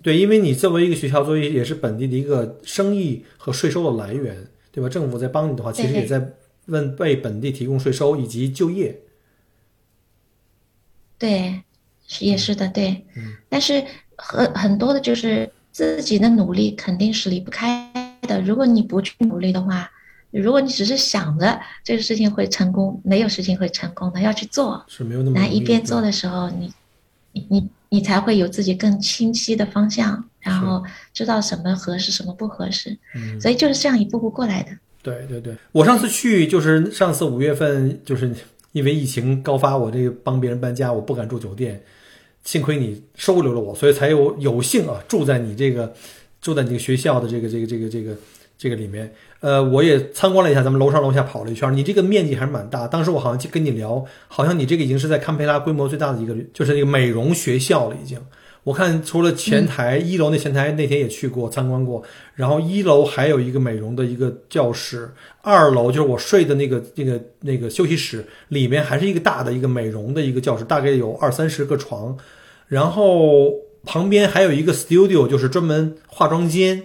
Speaker 1: 对，因为你作为一个学校，作为也是本地的一个生意和税收的来源，对吧？政府在帮你的话，其实也在问为本地提供税收以及就业。
Speaker 2: 对，是也是的，对。
Speaker 1: 嗯
Speaker 2: 但是很很多的就是自己的努力肯定是离不开的。如果你不去努力的话，如果你只是想着这个事情会成功，没有事情会成功的，要去做。
Speaker 1: 是没有那么
Speaker 2: 那
Speaker 1: 容易对
Speaker 2: 一边做的时候，你你你你才会有自己更清晰的方向，然后知道什么合适，什么不合适。
Speaker 1: 嗯
Speaker 2: 所以就是这样一步步过来的。
Speaker 1: 对对对，我上次去就是上次五月份，就是因为疫情高发，我这个帮别人搬家，我不敢住酒店，幸亏你收留了我，所以才有有幸啊住在你这个住在你这个学校的这个这个这个这个这个里面。呃，我也参观了一下，咱们楼上楼下跑了一圈，你这个面积还是蛮大。当时我好像就跟你聊，好像你这个已经是在堪培拉规模最大的一个，就是那个美容学校了已经。我看除了前台，一楼那前台那天也去过参观过，然后一楼还有一个美容的一个教室，二楼就是我睡的那个那个那个休息室里面还是一个大的一个美容的一个教室，大概有二三十个床，然后旁边还有一个 studio，就是专门化妆间。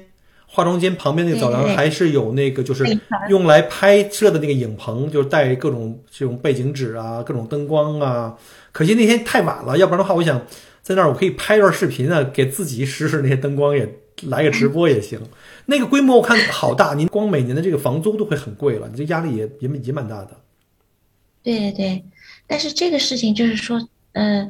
Speaker 1: 化妆间旁边那个走廊还是有那个，就是用来拍摄的那个影棚，就是带各种这种背景纸啊，各种灯光啊。可惜那天太晚了，要不然的话，我想在那儿我可以拍一段视频啊，给自己试试那些灯光，也来个直播也行。那个规模我看好大，您光每年的这个房租都会很贵了，你这压力也也也蛮大的。
Speaker 2: 对对对，但是这个事情就是说，呃，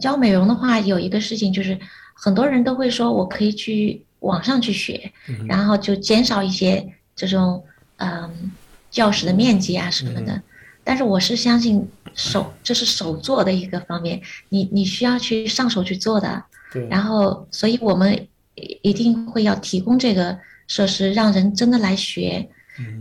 Speaker 2: 教美容的话，有一个事情就是很多人都会说我可以去。网上去学，然后就减少一些这种嗯教室的面积啊什么的。但是我是相信手这是手做的一个方面，你你需要去上手去做的。然后，所以我们一定会要提供这个设施，让人真的来学。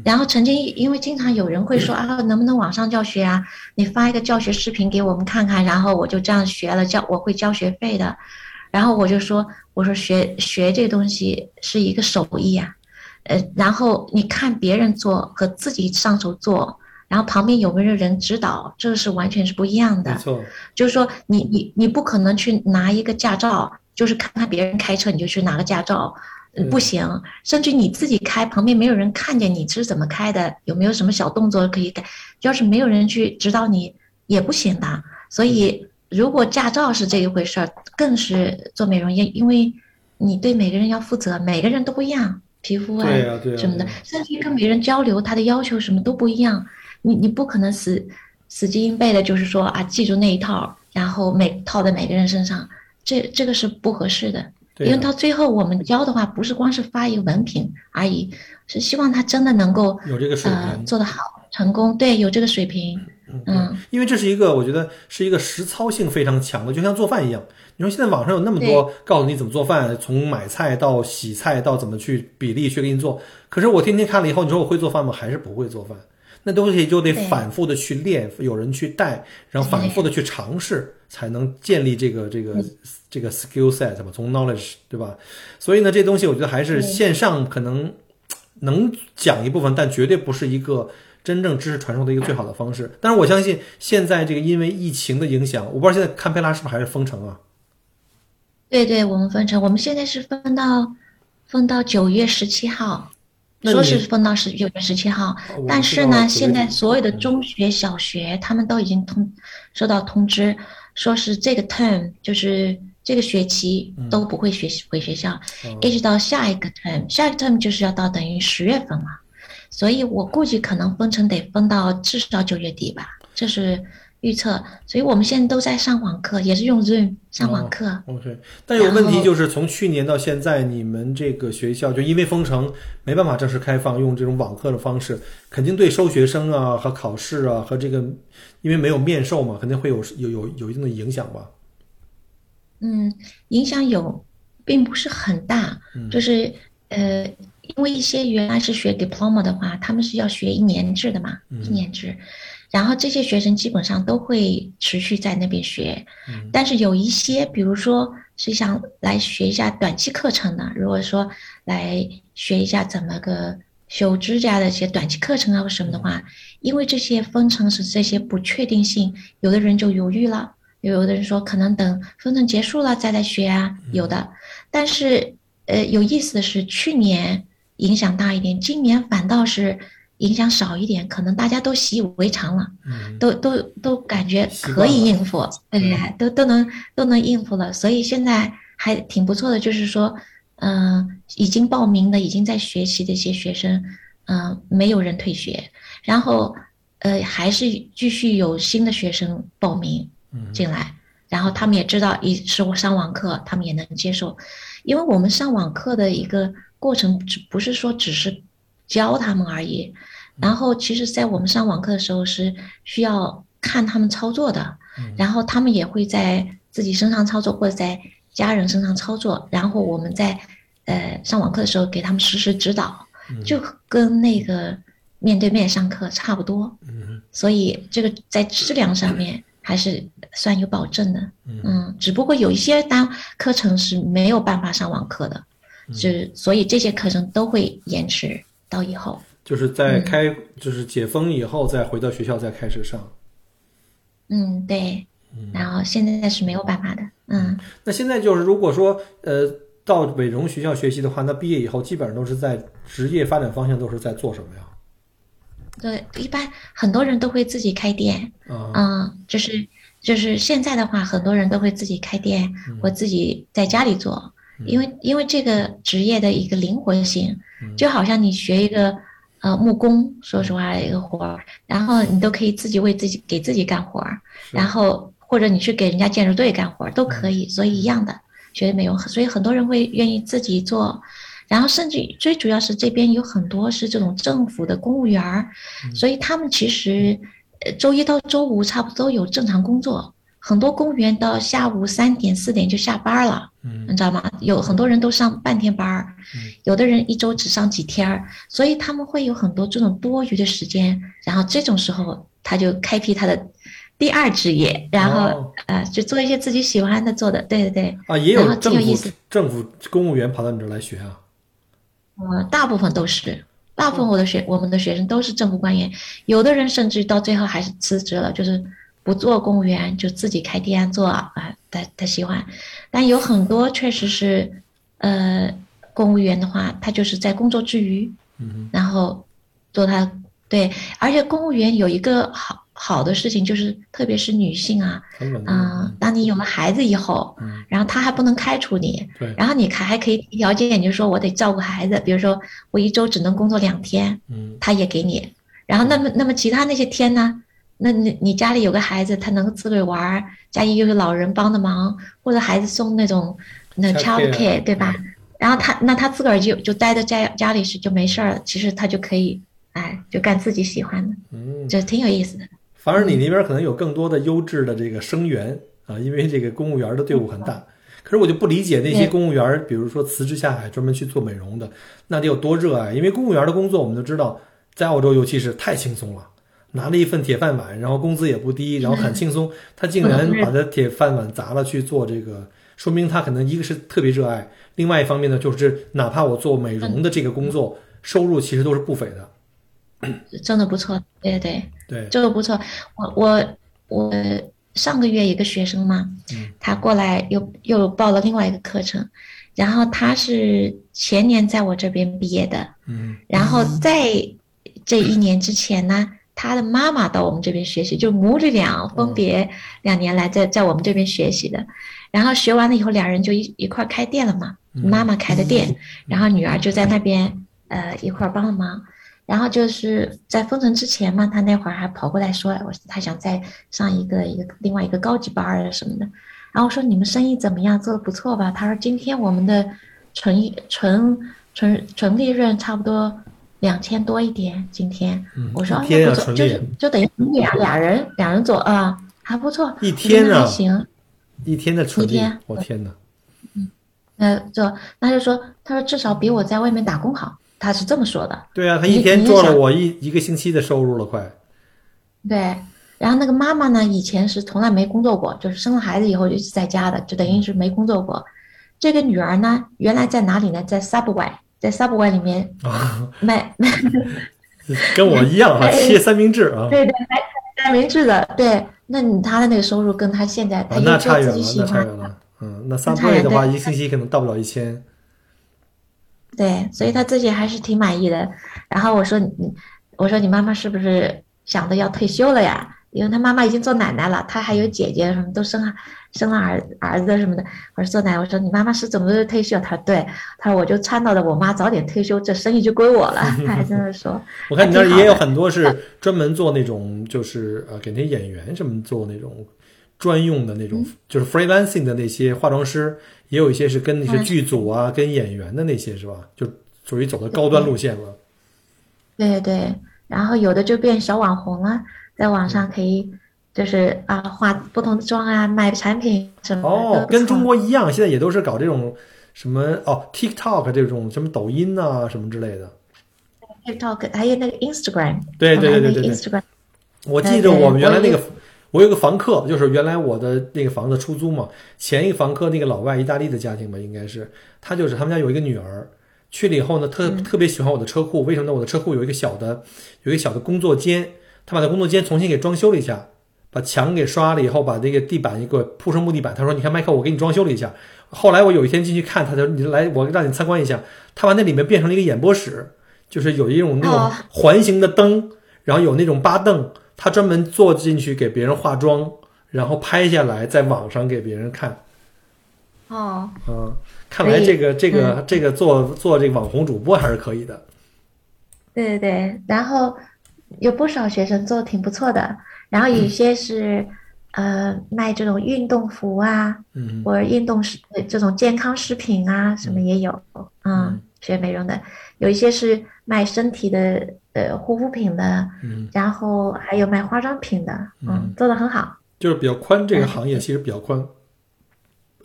Speaker 2: 然后曾经因为经常有人会说啊，能不能网上教学啊？你发一个教学视频给我们看看，然后我就这样学了，教我会交学费的。然后我就说，我说学学这个东西是一个手艺啊，呃，然后你看别人做和自己上手做，然后旁边有没有人指导，这个是完全是不一样的。
Speaker 1: 没错，
Speaker 2: 就是说你你你不可能去拿一个驾照，就是看看别人开车你就去拿个驾照，不行。甚至你自己开，旁边没有人看见你是怎么开的，有没有什么小动作可以改，要是没有人去指导你也不行的。所以。如果驾照是这一回事儿，更是做美容业，因为你对每个人要负责，每个人都不一样，皮肤啊什么的，甚至跟别人交流，他的要求什么都不一样。你你不可能死死记硬背的，就是说啊，记住那一套，然后每套在每个人身上，这这个是不合适的。因为到最后我们教的话，不是光是发一个文凭而已，是希望他真的能够
Speaker 1: 有这个水平，
Speaker 2: 做得好，成功，对，有这个水平。嗯，
Speaker 1: 因为这是一个，我觉得是一个实操性非常强的，就像做饭一样。你说现在网上有那么多告诉你怎么做饭，从买菜到洗菜到怎么去比例去给你做，可是我天天看了以后，你说我会做饭吗？还是不会做饭？那东西就得反复的去练，有人去带，然后反复的去尝试，才能建立这个这个这个 skill set 吧，从 knowledge 对吧？所以呢，这东西我觉得还是线上可能能讲一部分，但绝对不是一个。真正知识传授的一个最好的方式，但是我相信现在这个因为疫情的影响，我不知道现在堪培拉是不是还是封城啊？
Speaker 2: 对对，我们封城，我们现在是封到封到九月十七号，说是封到十九月十七号，但是呢，现在所有的中学、小学他们都已经通收到通知，说是这个 term 就是这个学期都不会学习回学校，一直到下一个 term，下一个 term 就是要到等于十月份了。所以我估计可能封城得封到至少九月底吧，这是预测。所以我们现在都在上网课，也是用 Zoom 上网课。
Speaker 1: OK，但有问题就是从去年到现在，你们这个学校就因为封城没办法正式开放，用这种网课的方式，肯定对收学生啊和考试啊和这个，因为没有面授嘛，肯定会有有有有一定的影响吧？
Speaker 2: 嗯，影响有，并不是很大，就是呃。因为一些原来是学 diploma 的话，他们是要学一年制的嘛，一年制，然后这些学生基本上都会持续在那边学，但是有一些，比如说是想来学一下短期课程的，如果说来学一下怎么个修指甲的一些短期课程啊或什么的话，因为这些分层是这些不确定性，有的人就犹豫了，有的人说可能等分层结束了再来学啊，有的，但是呃有意思的是去年。影响大一点，今年反倒是影响少一点，可能大家都习以为常了，都都都感觉可以应付，对，都都能都能应付了，所以现在还挺不错的。就是说，嗯，已经报名的、已经在学习的一些学生，嗯，没有人退学，然后呃，还是继续有新的学生报名进来，然后他们也知道，一是我上网课，他们也能接受，因为我们上网课的一个。过程只不是说只是教他们而已，然后其实，在我们上网课的时候是需要看他们操作的，然后他们也会在自己身上操作或者在家人身上操作，然后我们在呃上网课的时候给他们实时指导，就跟那个面对面上课差不多。所以这个在质量上面。还是算有保证的。嗯，只不过有一些单课程是没有办法上网课的，是所以这些课程都会延迟到以后。
Speaker 1: 就是在开，就是解封以后再回到学校再开始上。
Speaker 2: 嗯，对。然后现在是没有办法的。嗯。
Speaker 1: 那现在就是如果说呃到美容学校学习的话，那毕业以后基本上都是在职业发展方向都是在做什么呀？
Speaker 2: 对，一般很多人都会自己开店。嗯，就是就是现在的话，很多人都会自己开店或自己在家里做，因为因为这个职业的一个灵活性，就好像你学一个。呃，木工，说实话，一个活儿，然后你都可以自己为自己给自己干活儿，然后或者你去给人家建筑队干活儿都可以，所以一样的学美容，所以很多人会愿意自己做，然后甚至最主要是这边有很多是这种政府的公务员儿，所以他们其实周一到周五差不多有正常工作。很多公务员到下午三点四点就下班了，嗯，你知道吗？有很多人都上半天班儿，有的人一周只上几天儿，所以他们会有很多这种多余的时间，然后这种时候他就开辟他的第二职业，然后呃，就做一些自己喜欢的做的，对对对。
Speaker 1: 啊，也有政府政府公务员跑到你这儿来学啊？
Speaker 2: 呃，大部分都是，大部分我的学我们的学生都是政府官员，有的人甚至到最后还是辞职了，就是。不做公务员就自己开店做啊，他他喜欢，但有很多确实是，呃，公务员的话，他就是在工作之余，嗯，然后做他对，而且公务员有一个好好的事情就是，特别是女性啊，嗯，当你有了孩子以后，嗯，然后他还不能开除你，
Speaker 1: 对，
Speaker 2: 然后你还还可以提条件，就是说我得照顾孩子，比如说我一周只能工作两天，嗯，他也给你，然后那么那么其他那些天呢？那你你家里有个孩子，他能自个儿玩儿，家里又有老人帮的忙，或者孩子送那种那 child care 对吧？然后他那他自个儿就就待在家家里是就没事儿了，其实他就可以哎就干自己喜欢的，嗯，就挺有意思的。
Speaker 1: 反而你那边可能有更多的优质的这个生源啊，因为这个公务员的队伍很大。可是我就不理解那些公务员，比如说辞职下海专门去做美容的，那得有多热爱？因为公务员的工作我们都知道，在澳洲尤其是太轻松了。拿了一份铁饭碗，然后工资也不低，然后很轻松。他竟然把他铁饭碗砸了去做这个，说明他可能一个是特别热爱，另外一方面呢，就是哪怕我做美容的这个工作，收入其实都是不菲的。
Speaker 2: 真的不错，对
Speaker 1: 对
Speaker 2: 对，这个不错。我我我上个月一个学生嘛，他过来又又报了另外一个课程，然后他是前年在我这边毕业的，嗯，然后在这一年之前呢。他的妈妈到我们这边学习，就母女俩分别两年来在在我们这边学习的，然后学完了以后，两人就一一块开店了嘛。妈妈开的店，然后女儿就在那边呃一块帮了忙。然后就是在封城之前嘛，他那会儿还跑过来说，我他想再上一个一个另外一个高级班啊什么的。然后说你们生意怎么样？做的不错吧？他说今天我们的纯纯纯纯利润差不多。两千多一点，今天我说不错，就是就等于俩俩人俩人做啊，还不错，
Speaker 1: 一天
Speaker 2: 还行，
Speaker 1: 一天的纯
Speaker 2: 利，
Speaker 1: 我天哪，
Speaker 2: 嗯，那就那就说，他说至少比我在外面打工好，他是这么说的。
Speaker 1: 对啊，他一天做了我一一个星期的收入了，快。
Speaker 2: 对，然后那个妈妈呢，以前是从来没工作过，就是生了孩子以后就在家的，就等于是没工作过。这个女儿呢，原来在哪里呢？在 Subway。在 Subway 里面卖卖，
Speaker 1: 跟我一样啊，切三明治啊。
Speaker 2: 对对，卖三明治的。对，那你他的那个收入跟他现在，他
Speaker 1: 那差远了，那差远了。嗯，那 Subway 的话，一个星期可能到不了一千。
Speaker 2: 对，所以他自己还是挺满意的。然后我说你，我说你妈妈是不是想着要退休了呀？因为他妈妈已经做奶奶了，他还有姐姐什么都生了，生了儿儿子什么的。我说做奶奶，我说你妈妈是怎么退休？他说对，他说我就倡导着我妈早点退休，这生意就归我了。他还这么说。
Speaker 1: 我看你那儿也有很多是 专门做那种，就是呃给那些演员什么做那种专用的那种，就是 freelancing 的那些化妆师，也有一些是跟那些剧组啊、跟演员的那些是吧？就属于走的高端路线了。
Speaker 2: 对对，然后有的就变小网红了。在网上可以，就是啊，化不同的妆啊，卖产品什么的。
Speaker 1: 哦，跟中国一样，现在也都是搞这种什么哦，TikTok 这种什么抖音啊什么之类的。
Speaker 2: TikTok 还有那个 Instagram。
Speaker 1: 对对对对对。
Speaker 2: Instagram。
Speaker 1: 我记得我们原来那个，我有个房客，就是原来我的那个房子出租嘛，前一个房客那个老外意大利的家庭吧，应该是他就是他们家有一个女儿，去了以后呢，特特别喜欢我的车库，为什么呢？我的车库有一个小的有一个小的工作间，他把他工作间重新给装修了一下，把墙给刷了以后，把那个地板一个铺成木地板。他说：“你看，麦克，我给你装修了一下。”后来我有一天进去看，他说你来，我让你参观一下。他把那里面变成了一个演播室，就是有一种那种
Speaker 2: 哦
Speaker 1: 环形的灯，然后有那种八凳，他专门坐进去给别人化妆，然后拍下来在网上给别人看。
Speaker 2: 哦，
Speaker 1: 嗯，看来这个这个这个做做这个网红主播还是可以的。
Speaker 2: 对对对，然后有不少学生做的挺不错的，然后有些是呃卖这种运动服啊，
Speaker 1: 嗯。
Speaker 2: 或者运动食这种健康食品啊，什么也有，嗯，学美容的，有一些是卖身体的呃护肤品的，
Speaker 1: 嗯，
Speaker 2: 然后还有卖化妆品的，嗯，做的很好。
Speaker 1: 就是比较宽，这个行业其实比较宽。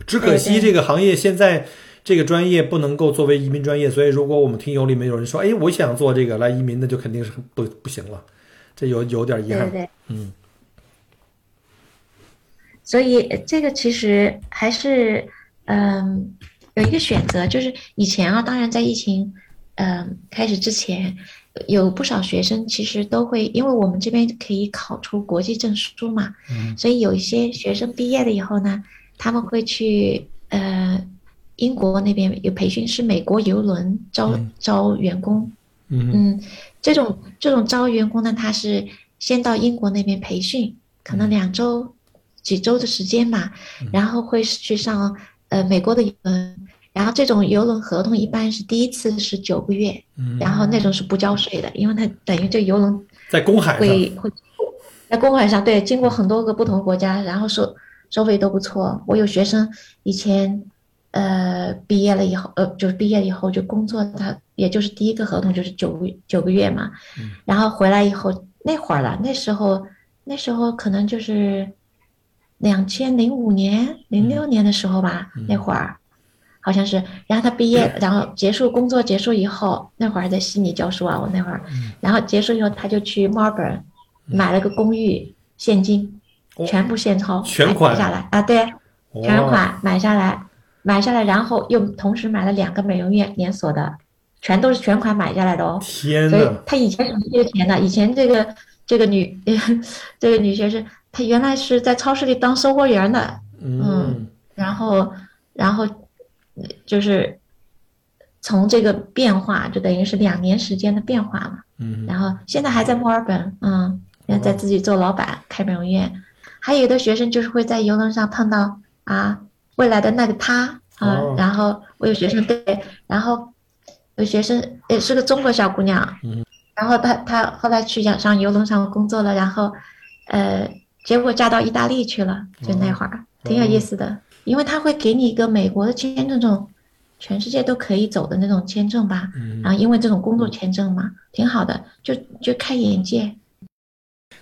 Speaker 1: 只可惜这个行业现在这个专业不能够作为移民专业，所以如果我们听友里面有人说，哎，我想做这个来移民，那就肯定是不不行了，这有有点遗憾。
Speaker 2: 对对。对，
Speaker 1: 嗯。
Speaker 2: 所以呃这个其实还是嗯有一个选择，就是以前啊，当然在疫情嗯开始之前，有不少学生其实都会，因为我们这边可以考出国际证书嘛，
Speaker 1: 嗯。
Speaker 2: 所以有一些学生毕业了以后呢，他们会去呃英国那边有培训，是美国邮轮招、
Speaker 1: 嗯。
Speaker 2: 招员工，
Speaker 1: 嗯
Speaker 2: 嗯，这种这种招员工呢，他是先到英国那边培训，可能两周、几周的时间吧，然后会去上呃美国的邮轮，然后这种邮轮合同一般是第一次是九个月，
Speaker 1: 嗯，
Speaker 2: 然后那种是不交税的，因为它等于这邮轮
Speaker 1: 在公海上，
Speaker 2: 会会在公海上对经过很多个不同国家，然后收收费都不错。我有学生以前呃毕业了以后，呃就是毕业以后就工作，他也就是第一个合同就是九个九个月嘛，然后回来以后那会儿了，那时候那时候可能就是两千零五年、零六年的时候吧，那会儿。好像是，然后他毕业，然后结束工作结束以后，那会儿还在悉尼教书啊，我那会儿，然后结束以后他就去墨尔本买了个公寓，现金，
Speaker 1: 哦。
Speaker 2: 全部现钞
Speaker 1: 全款。
Speaker 2: 买下来。啊，对，
Speaker 1: 哦
Speaker 2: 全款买下来，买下来，然后又同时买了两个美容院连锁的，全都是全款买下来的哦。所以她以前是没这个钱的，以前这个这个女 这个女学生，她原来是在超市里当收货员的，
Speaker 1: 嗯
Speaker 2: 然后然后呃就是从这个变化，就等于是两年时间的变化嘛。
Speaker 1: 嗯
Speaker 2: 然后现在还在墨尔本，嗯，现在在自己做老板，开美容院。还有的学生就是会在游轮上碰到啊未来的那个他啊，
Speaker 1: 哦。
Speaker 2: 然后我有学生对，然后有学生也是个中国小姑娘，
Speaker 1: 嗯，
Speaker 2: 然后她她后来去上上游轮上工作了，然后呃，结果嫁到意大利去了，就那会儿、挺有意思的，因为他会给你一个美国的签证，这种全世界都可以走的那种签证吧，
Speaker 1: 嗯。
Speaker 2: 然后因为这种工作签证嘛，挺好的，就就开眼界。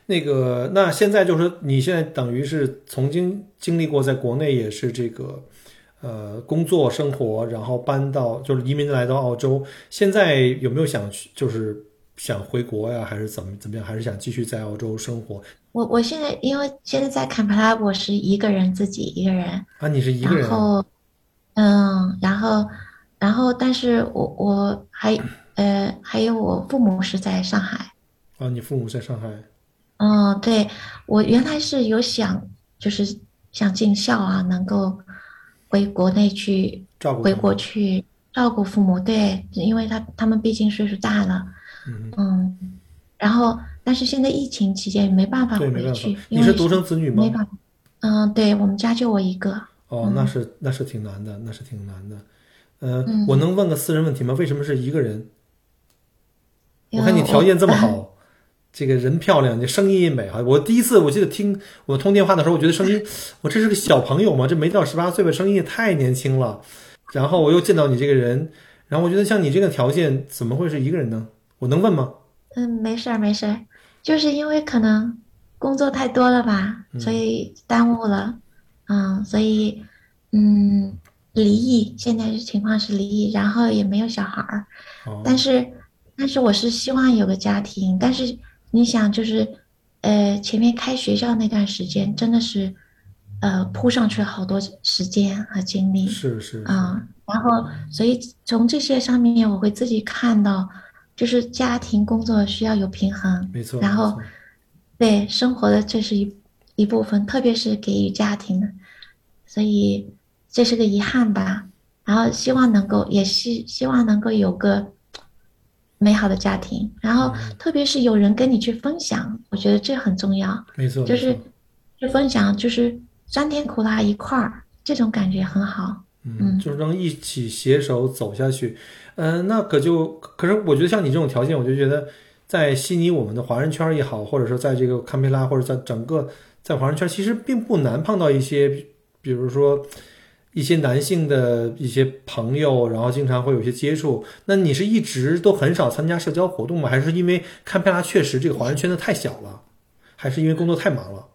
Speaker 1: 那个，那现在就是说你现在等于是曾经经历过，在国内也是这个呃工作生活，然后搬到就是移民来到澳洲。现在有没有想去，就是想回国呀，还是怎么怎么样，还是想继续在澳洲生活
Speaker 2: 我我现在因为现在在坎培拉，我是一个人自己一个人，
Speaker 1: 啊？你是一个人啊？
Speaker 2: 然后嗯，然后然后但是我我还呃还有我父母是在上海。
Speaker 1: 啊，你父母在上海？
Speaker 2: 嗯，对，我原来是有想，就是想尽孝啊，能够回国内去，回
Speaker 1: 照顾回
Speaker 2: 国去照顾父母。对，因为他他们毕竟岁数大了，
Speaker 1: 嗯，
Speaker 2: 嗯，然后但是现在疫情期间没办法
Speaker 1: 对，没办法
Speaker 2: 回去，。
Speaker 1: 你是独生子女吗？
Speaker 2: 没办法。嗯，对我们家就我一个。
Speaker 1: 哦，那是那是挺难的，那是挺难的。呃，我能问个私人问题吗？为什么是一个人？我看你条件这么好，这个人漂亮，你声音也美哈。我第一次我记得听我通电话的时候，我觉得声音，我这是个小朋友嘛，这没到十八岁吧，声音也太年轻了。然后我又见到你这个人，然后我觉得像你这个条件，怎么会是一个人呢？我能问吗？
Speaker 2: 嗯，没事儿没事儿，就是因为可能工作太多了吧，所以耽误了，嗯，所以嗯，离异，现在情况是离异，然后也没有小孩儿，
Speaker 1: 哦，
Speaker 2: 但是但是我是希望有个家庭，但是你想就是，呃，前面开学校那段时间真的是，呃，扑上去了好多时间和精力。
Speaker 1: 是是
Speaker 2: 啊、然后所以从这些上面我会自己看到，就是家庭工作需要有平衡，
Speaker 1: 没错。
Speaker 2: 然后对生活的这是一一部分，特别是给予家庭的，所以这是个遗憾吧。然后希望能够，也希希望能够有个美好的家庭，然后
Speaker 1: 嗯
Speaker 2: 特别是有人跟你去分享，我觉得这很重要。
Speaker 1: 没错，
Speaker 2: 就是去分享，就是酸甜苦辣一块儿，这种感觉很好。
Speaker 1: 嗯，就是能一起携手走下去。嗯、那可就可是我觉得像你这种条件，我就觉得在悉尼我们的华人圈也好，或者说在这个堪培拉，或者在整个在华人圈，其实并不难碰到一些，比如说一些男性的一些朋友，然后经常会有一些接触。那你是一直都很少参加社交活动吗？还是因为堪培拉确实这个华人圈子太小了，还是因为工作太忙了？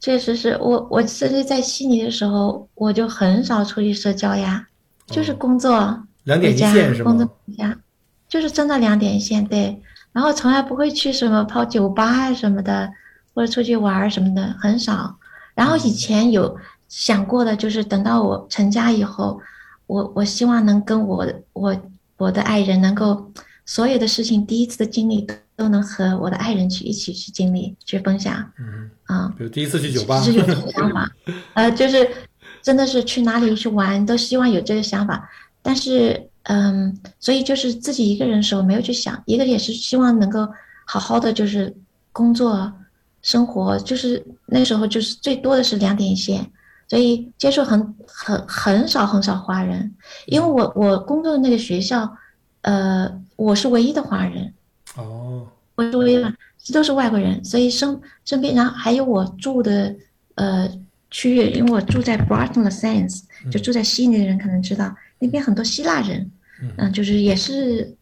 Speaker 2: 确实是我，我甚至在悉尼的时候，我就很少出去社交呀，就是工作
Speaker 1: 两点一，线是
Speaker 2: 工作
Speaker 1: 吗？
Speaker 2: 回家，就是真的两点一线，对。然后从来不会去什么泡酒吧啊什么的，或者出去玩儿什么的，很少。然后以前有想过的，就是等到我成家以后，我我希望能跟我我我的爱人能够所有的事情，第一次的经历都都能和我的爱人去一起去经历去分享，
Speaker 1: 嗯，
Speaker 2: 啊、
Speaker 1: 比如第一次去酒吧，
Speaker 2: 是有这个想法，呃，就是真的是去哪里去玩都希望有这个想法，但是嗯，所以就是自己一个人的时候没有去想，一个也是希望能够好好的就是工作生活，就是那时候就是最多的是两点一线，所以接触很很很少很少华人，因为我我工作的那个学校，呃，我是唯一的华人。
Speaker 1: 哦，
Speaker 2: 我是唯一的，这都是外国人，所以身身边，然后还有我住的呃区域，因为我住在 Brighton Sands，就住在悉尼的人可能知道，那边很多希腊人，嗯、就是也是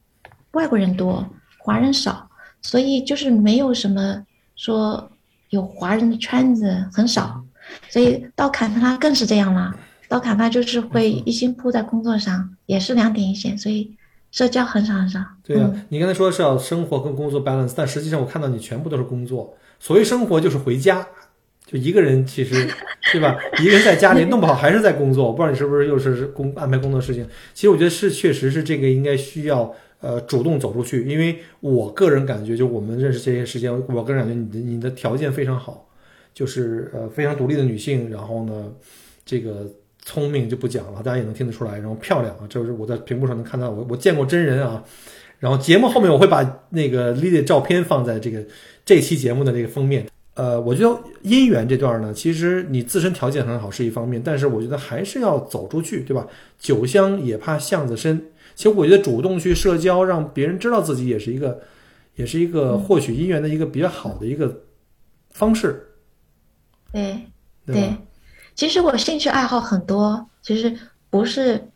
Speaker 2: 外国人多，华人少，所以就是没有什么说有华人的圈子很少，所以到坎特拉更是这样了，到坎特拉就是会一心扑在工作上，也是两点一线，所以社交很少很少。
Speaker 1: 对呀、
Speaker 2: 嗯
Speaker 1: 你刚才说是要生活跟工作 balance，但实际上我看到你全部都是工作。所谓生活就是回家，就一个人其实对吧？一个人在家里弄不好还是在工作。我不知道你是不是又是工安排工作事情。其实我觉得是确实是这个应该需要呃主动走出去，因为我个人感觉，就我们认识这些时间，我个人感觉你的你的条件非常好，就是呃非常独立的女性，然后呢这个。聪明就不讲了，大家也能听得出来。然后漂亮啊，这是我在屏幕上能看到，我我见过真人啊。然后节目后面我会把那个 Lily 的照片放在这个这期节目的这个封面。呃，我觉得姻缘这段呢，其实你自身条件很好是一方面，但是我觉得还是要走出去，对吧？酒香也怕巷子深。其实我觉得主动去社交，让别人知道自己，也是一个，也是一个获取姻缘的一个比较好的一个方式，
Speaker 2: 对
Speaker 1: 对？
Speaker 2: 对，其实我兴趣爱好很多，就是不是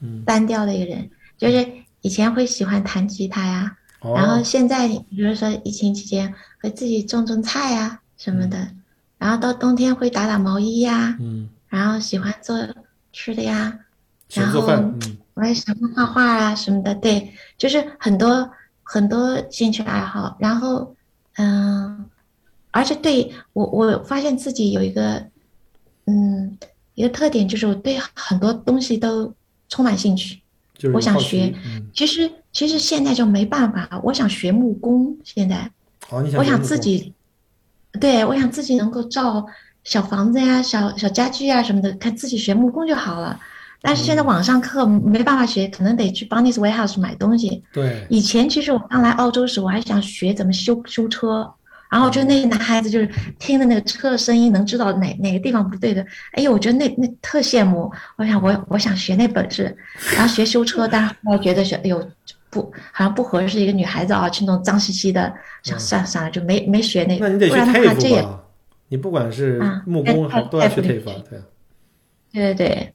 Speaker 1: 嗯。
Speaker 2: 单调的一个人，就是以前会喜欢弹吉他呀，
Speaker 1: 哦，
Speaker 2: 然后现在比如说疫情期间会自己种种菜呀什么的，然后到冬天会打打毛衣呀，
Speaker 1: 嗯，
Speaker 2: 然后喜欢做吃的呀，
Speaker 1: 喜欢做饭，嗯。
Speaker 2: 我也喜欢画画啊什么的，对，就是很多很多兴趣爱好，然后嗯，而且对我我发现自己有一个嗯一个特点，就是我对很多东西都充满兴趣。
Speaker 1: 就是
Speaker 2: 我想学
Speaker 1: 嗯，
Speaker 2: 其实其实现在就没办法，我想学木工，现在我想自己，对，我想自己能够造小房子呀、小小家具啊什么的，看自己学木工就好了。但是现
Speaker 1: 嗯
Speaker 2: 在网上课没办法学，可能得去 Barnes Warehouse 买东西。
Speaker 1: 对，
Speaker 2: 以前其实我刚来澳洲时，我还想学怎么修修车，然后就那个男孩子就是听着那个车的声音，能知道哪哪个地方不对的。哎呦，我觉得那那特羡慕，我想我我想学那本事，然后学修车，但是后来觉得学哎呦不好像不合适一个女孩子啊，去那种脏兮兮的，想算了算了，就没没学那个。
Speaker 1: 那你得去
Speaker 2: 不然的话，这也
Speaker 1: 吧？你不管是
Speaker 2: 啊
Speaker 1: 木工还都要去
Speaker 2: TAFE
Speaker 1: 啊，对啊。
Speaker 2: 对对对，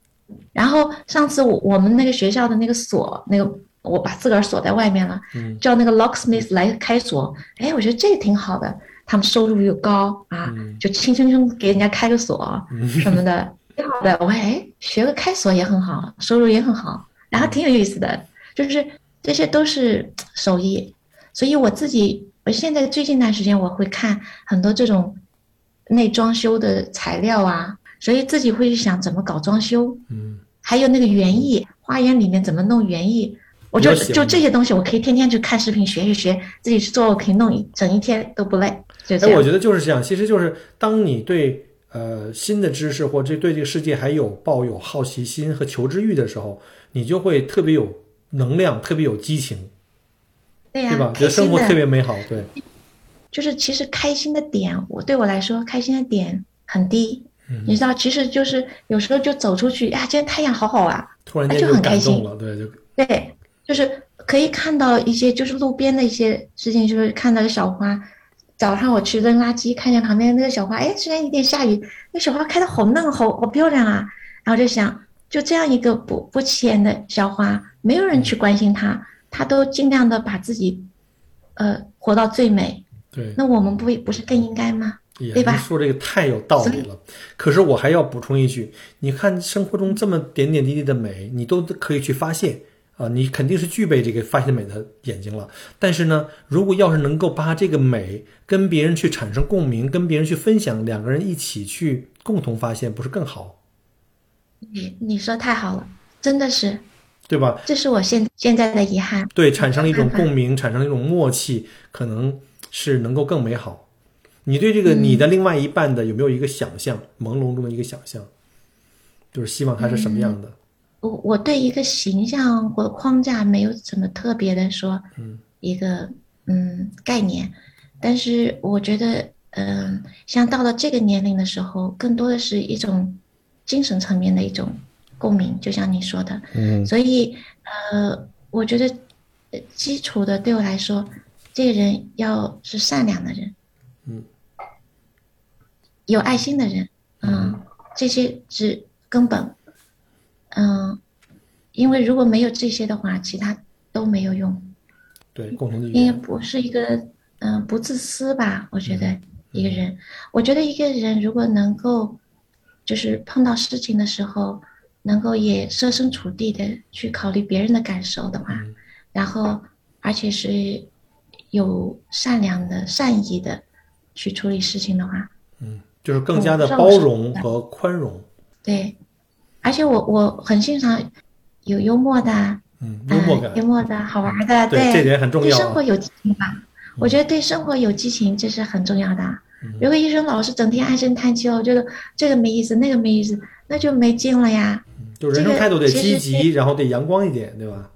Speaker 2: 然后上次我我们那个学校的那个锁，那个我把自个儿锁在外面了，
Speaker 1: 嗯。
Speaker 2: 叫那个 locksmith 来开锁，哎，我觉得这挺好的，他们收入又高啊，
Speaker 1: 嗯。
Speaker 2: 就轻轻松给人家开个锁
Speaker 1: 嗯。
Speaker 2: 什么的，挺好的。我哎，学个开锁也很好，收入也很好，然后挺有意思的，就是这些都是手艺，所以我自己我现在最近一段时间我会看很多这种内装修的材料啊，所以自己会去想怎么搞装修，
Speaker 1: 嗯，
Speaker 2: 还有那个园艺，花园里面怎么弄园艺。我就就这些东西，我可以天天去看视频学一学，自己去做，我可以弄一整一天都不累，
Speaker 1: 我。觉得就是这样。其实就是当你对呃新的知识或这对这个世界还有抱有好奇心和求知欲的时候，你就会特别有能量，特别有激情，
Speaker 2: 对呀、
Speaker 1: 对吧？觉得生活特，别美好。对，
Speaker 2: 就是其实开心的点，我对我来说开心的点很低。
Speaker 1: 嗯
Speaker 2: 你知道，其实就是有时候就走出去，呀，今天太阳好好啊，
Speaker 1: 突然间就
Speaker 2: 很开心
Speaker 1: 了。对，就
Speaker 2: 对，就是可以看到一些就是路边的一些事情，就是看到小花。早上我去扔垃圾，看见旁边那个小花，哎，虽然有点下雨，那小花开的好嫩，好好漂亮啊。然后就想，就这样一个不不起眼的小花，没有人去关心它，它都尽量的把自己，呃，活到最美。
Speaker 1: 对。
Speaker 2: 那我们不不是更应该吗？对吧
Speaker 1: 您说这个太有道理了。可是我还要补充一句，你看生活中这么点点滴滴的美，你都可以去发现啊，你肯定是具备这个发现美的眼睛了。但是呢，如果要是能够把这个美跟别人去产生共鸣，跟别人去分享，两个人一起去共同发现，不是更好，
Speaker 2: 你你说太好了，真的是，
Speaker 1: 对吧？
Speaker 2: 这是我现现在的遗憾。
Speaker 1: 对，产生了一种共鸣，产生了一种默契，可能是能够更美好。你对这个你的另外一半的有没有一个想象，朦胧中的一个想象，就是希望他是什么样的？
Speaker 2: 我我对一个形象或框架没有什么特别的说，一个嗯概念，但是我觉得，嗯，像到了这个年龄的时候，更多的是一种精神层面的一种共鸣，就像你说的，
Speaker 1: 嗯。
Speaker 2: 所以呃，我觉得呃基础的对我来说，这个人要是善良的人，
Speaker 1: 嗯，
Speaker 2: 有爱心的人，嗯，这些是根本，嗯，因为如果没有这些的话，其他都没有用。
Speaker 1: 对，共同的语
Speaker 2: 应该，不是一个嗯、不自私吧？我觉得一个人，我觉得一个人如果能够就是碰到事情的时候，能够也设身处地的去考虑别人的感受的话，然后而且是有善良的善意的去处理事情的话，嗯
Speaker 1: 就是更加的包容和宽容。
Speaker 2: 对，而且我我很欣赏有幽默的啊，
Speaker 1: 嗯，幽默感
Speaker 2: 嗯，幽默的好玩的，
Speaker 1: 对这点很重
Speaker 2: 对
Speaker 1: 要啊
Speaker 2: 生活有激情吧。我觉得对生活有激情，这是很重要的如果一生老是整天唉声叹气，我觉得这个没意思，那个没意思，那就没劲了呀。
Speaker 1: 就人生
Speaker 2: 这个
Speaker 1: 态度得积极，然后得阳光一点，对吧？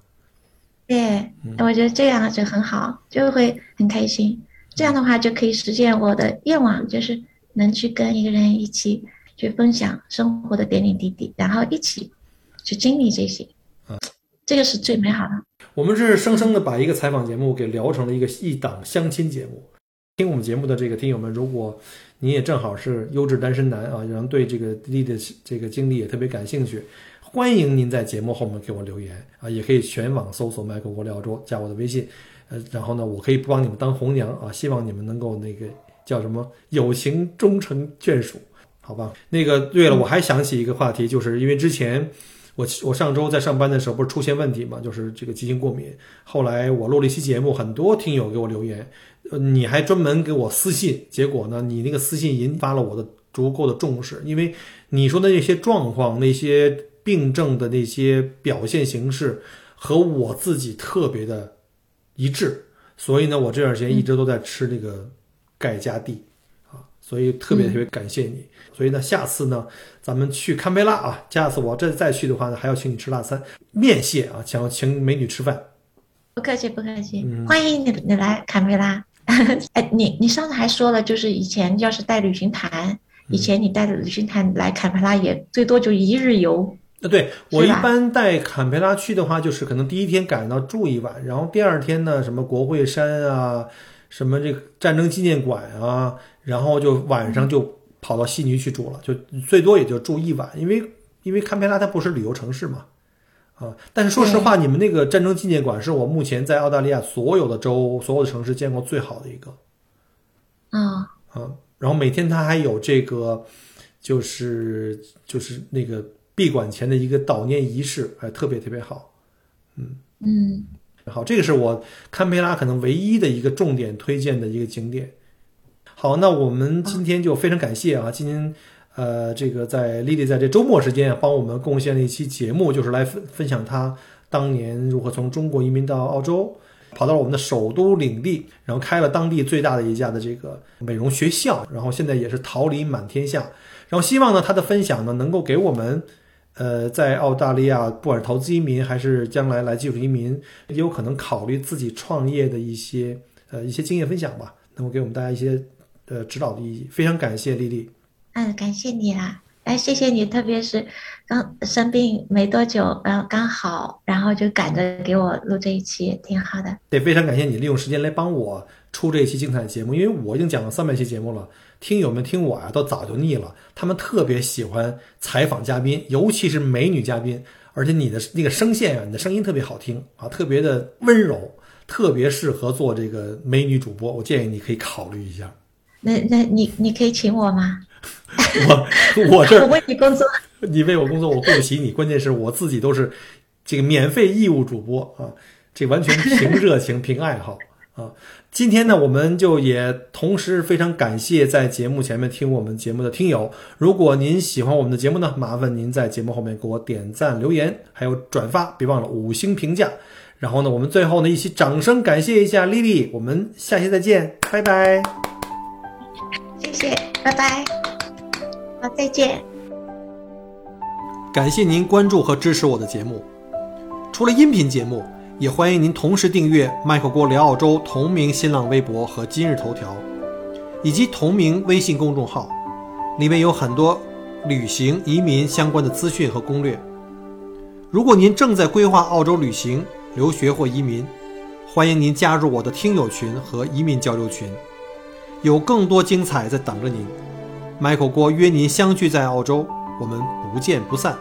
Speaker 2: 对，
Speaker 1: 嗯
Speaker 2: 我觉得这样就很好，就会很开心。这样的话就可以实现我的愿望，就是能去跟一个人一起去分享生活的点点滴滴，然后一起去经历这些。
Speaker 1: 嗯
Speaker 2: 这个是最美好的。
Speaker 1: 我们是生生的把一个采访节目给聊成了一个一档相亲节目。听我们节目的这个听友们，如果你也正好是优质单身男啊，然后对这个滴滴的这个经历也特别感兴趣，欢迎您在节目后面给我留言啊，也可以全网搜索“麦克国聊桌”，加我的微信，呃，然后呢，我可以帮你们当红娘啊，希望你们能够那个叫什么有情终成眷属，好吧？那个对了，我还想起一个话题，就是因为之前。我我上周在上班的时候不是出现问题嘛，就是这个急性过敏。后来我录了一期节目，很多听友给我留言，你还专门给我私信，结果呢，你那个私信引发了我的足够的重视，因为你说的那些状况、那些病症的那些表现形式和我自己特别的一致，所以呢，我这段时间一直都在吃那个钙加 D，所以特别特别感谢你。所以呢，下次呢，咱们去堪培拉啊，下次我这再去的话呢，还要请你吃大餐，面谢啊，想要请美女吃饭。
Speaker 2: 不客气，不客气，
Speaker 1: 嗯
Speaker 2: 欢迎你你来堪培拉。哎，你你上次还说了，就是以前要是带旅行团，以前你带着旅行团来堪培拉也最多就一日游。
Speaker 1: 呃，对我一般带坎培拉去的话，就是可能第一天赶到住一晚，然后第二天呢，什么国会山啊，什么这个战争纪念馆啊，然后就晚上就跑到悉尼去住了，就最多也就住一晚，因为因为堪培拉它不是旅游城市嘛，啊，但是说实话，你们那个战争纪念馆是我目前在澳大利亚所有的州、所有的城市见过最好的一个。
Speaker 2: 啊、
Speaker 1: 啊，然后每天它还有这个，就是就是那个闭馆前的一个悼念仪式，哎，特别特别好。
Speaker 2: 嗯嗯，
Speaker 1: 好，这个是我堪培拉可能唯一的一个重点推荐的一个景点。好，那我们今天就非常感谢啊，今天呃，这个在丽丽在这周末时间啊，帮我们贡献了一期节目，就是来分分享她当年如何从中国移民到澳洲，跑到了我们的首都领地，然后开了当地最大的一家的这个美容学校，然后现在也是桃李满天下。然后希望呢，她的分享呢，能够给我们。呃，在澳大利亚，不管是投资移民还是将来来技术移民，也有可能考虑自己创业的一些呃一些经验分享吧，能够给我们大家一些呃指导的意义。非常感谢丽丽。
Speaker 2: 嗯，感谢你啦，哎，谢谢你，特别是刚生病没多久，然后刚好，然后就赶着给我录这一期，挺好的。
Speaker 1: 对，非常感谢你利用时间来帮我出这一期精彩的节目，因为我已经讲了三百期节目了。听友们听我呀，都早就腻了。他们特别喜欢采访嘉宾，尤其是美女嘉宾，而且你的那个声线啊，你的声音特别好听啊，特别的温柔，特别适合做这个美女主播。我建议你可以考虑一下。
Speaker 2: 那那你你可以请我吗？
Speaker 1: 我我这
Speaker 2: 我为你工作，
Speaker 1: 你为我工作，我雇不起你。关键是我自己都是这个免费义务主播啊，这完全凭热情，凭爱好啊。今天呢，我们就也同时非常感谢在节目前面听我们节目的听友。如果您喜欢我们的节目呢，麻烦您在节目后面给我点赞、留言，还有转发，别忘了五星评价。然后呢，我们最后呢，一起掌声感谢一下丽丽。我们下期再见，拜拜。
Speaker 2: 谢谢，拜拜，好，再见。
Speaker 1: 感谢您关注和支持我的节目。除了音频节目。也欢迎您同时订阅“麦克郭聊澳洲”同名新浪微博和今日头条，以及同名微信公众号，里面有很多旅行、移民相关的资讯和攻略。如果您正在规划澳洲旅行、留学或移民，欢迎您加入我的听友群和移民交流群，有更多精彩在等着您。，Michael 郭约您相聚在澳洲，我们不见不散。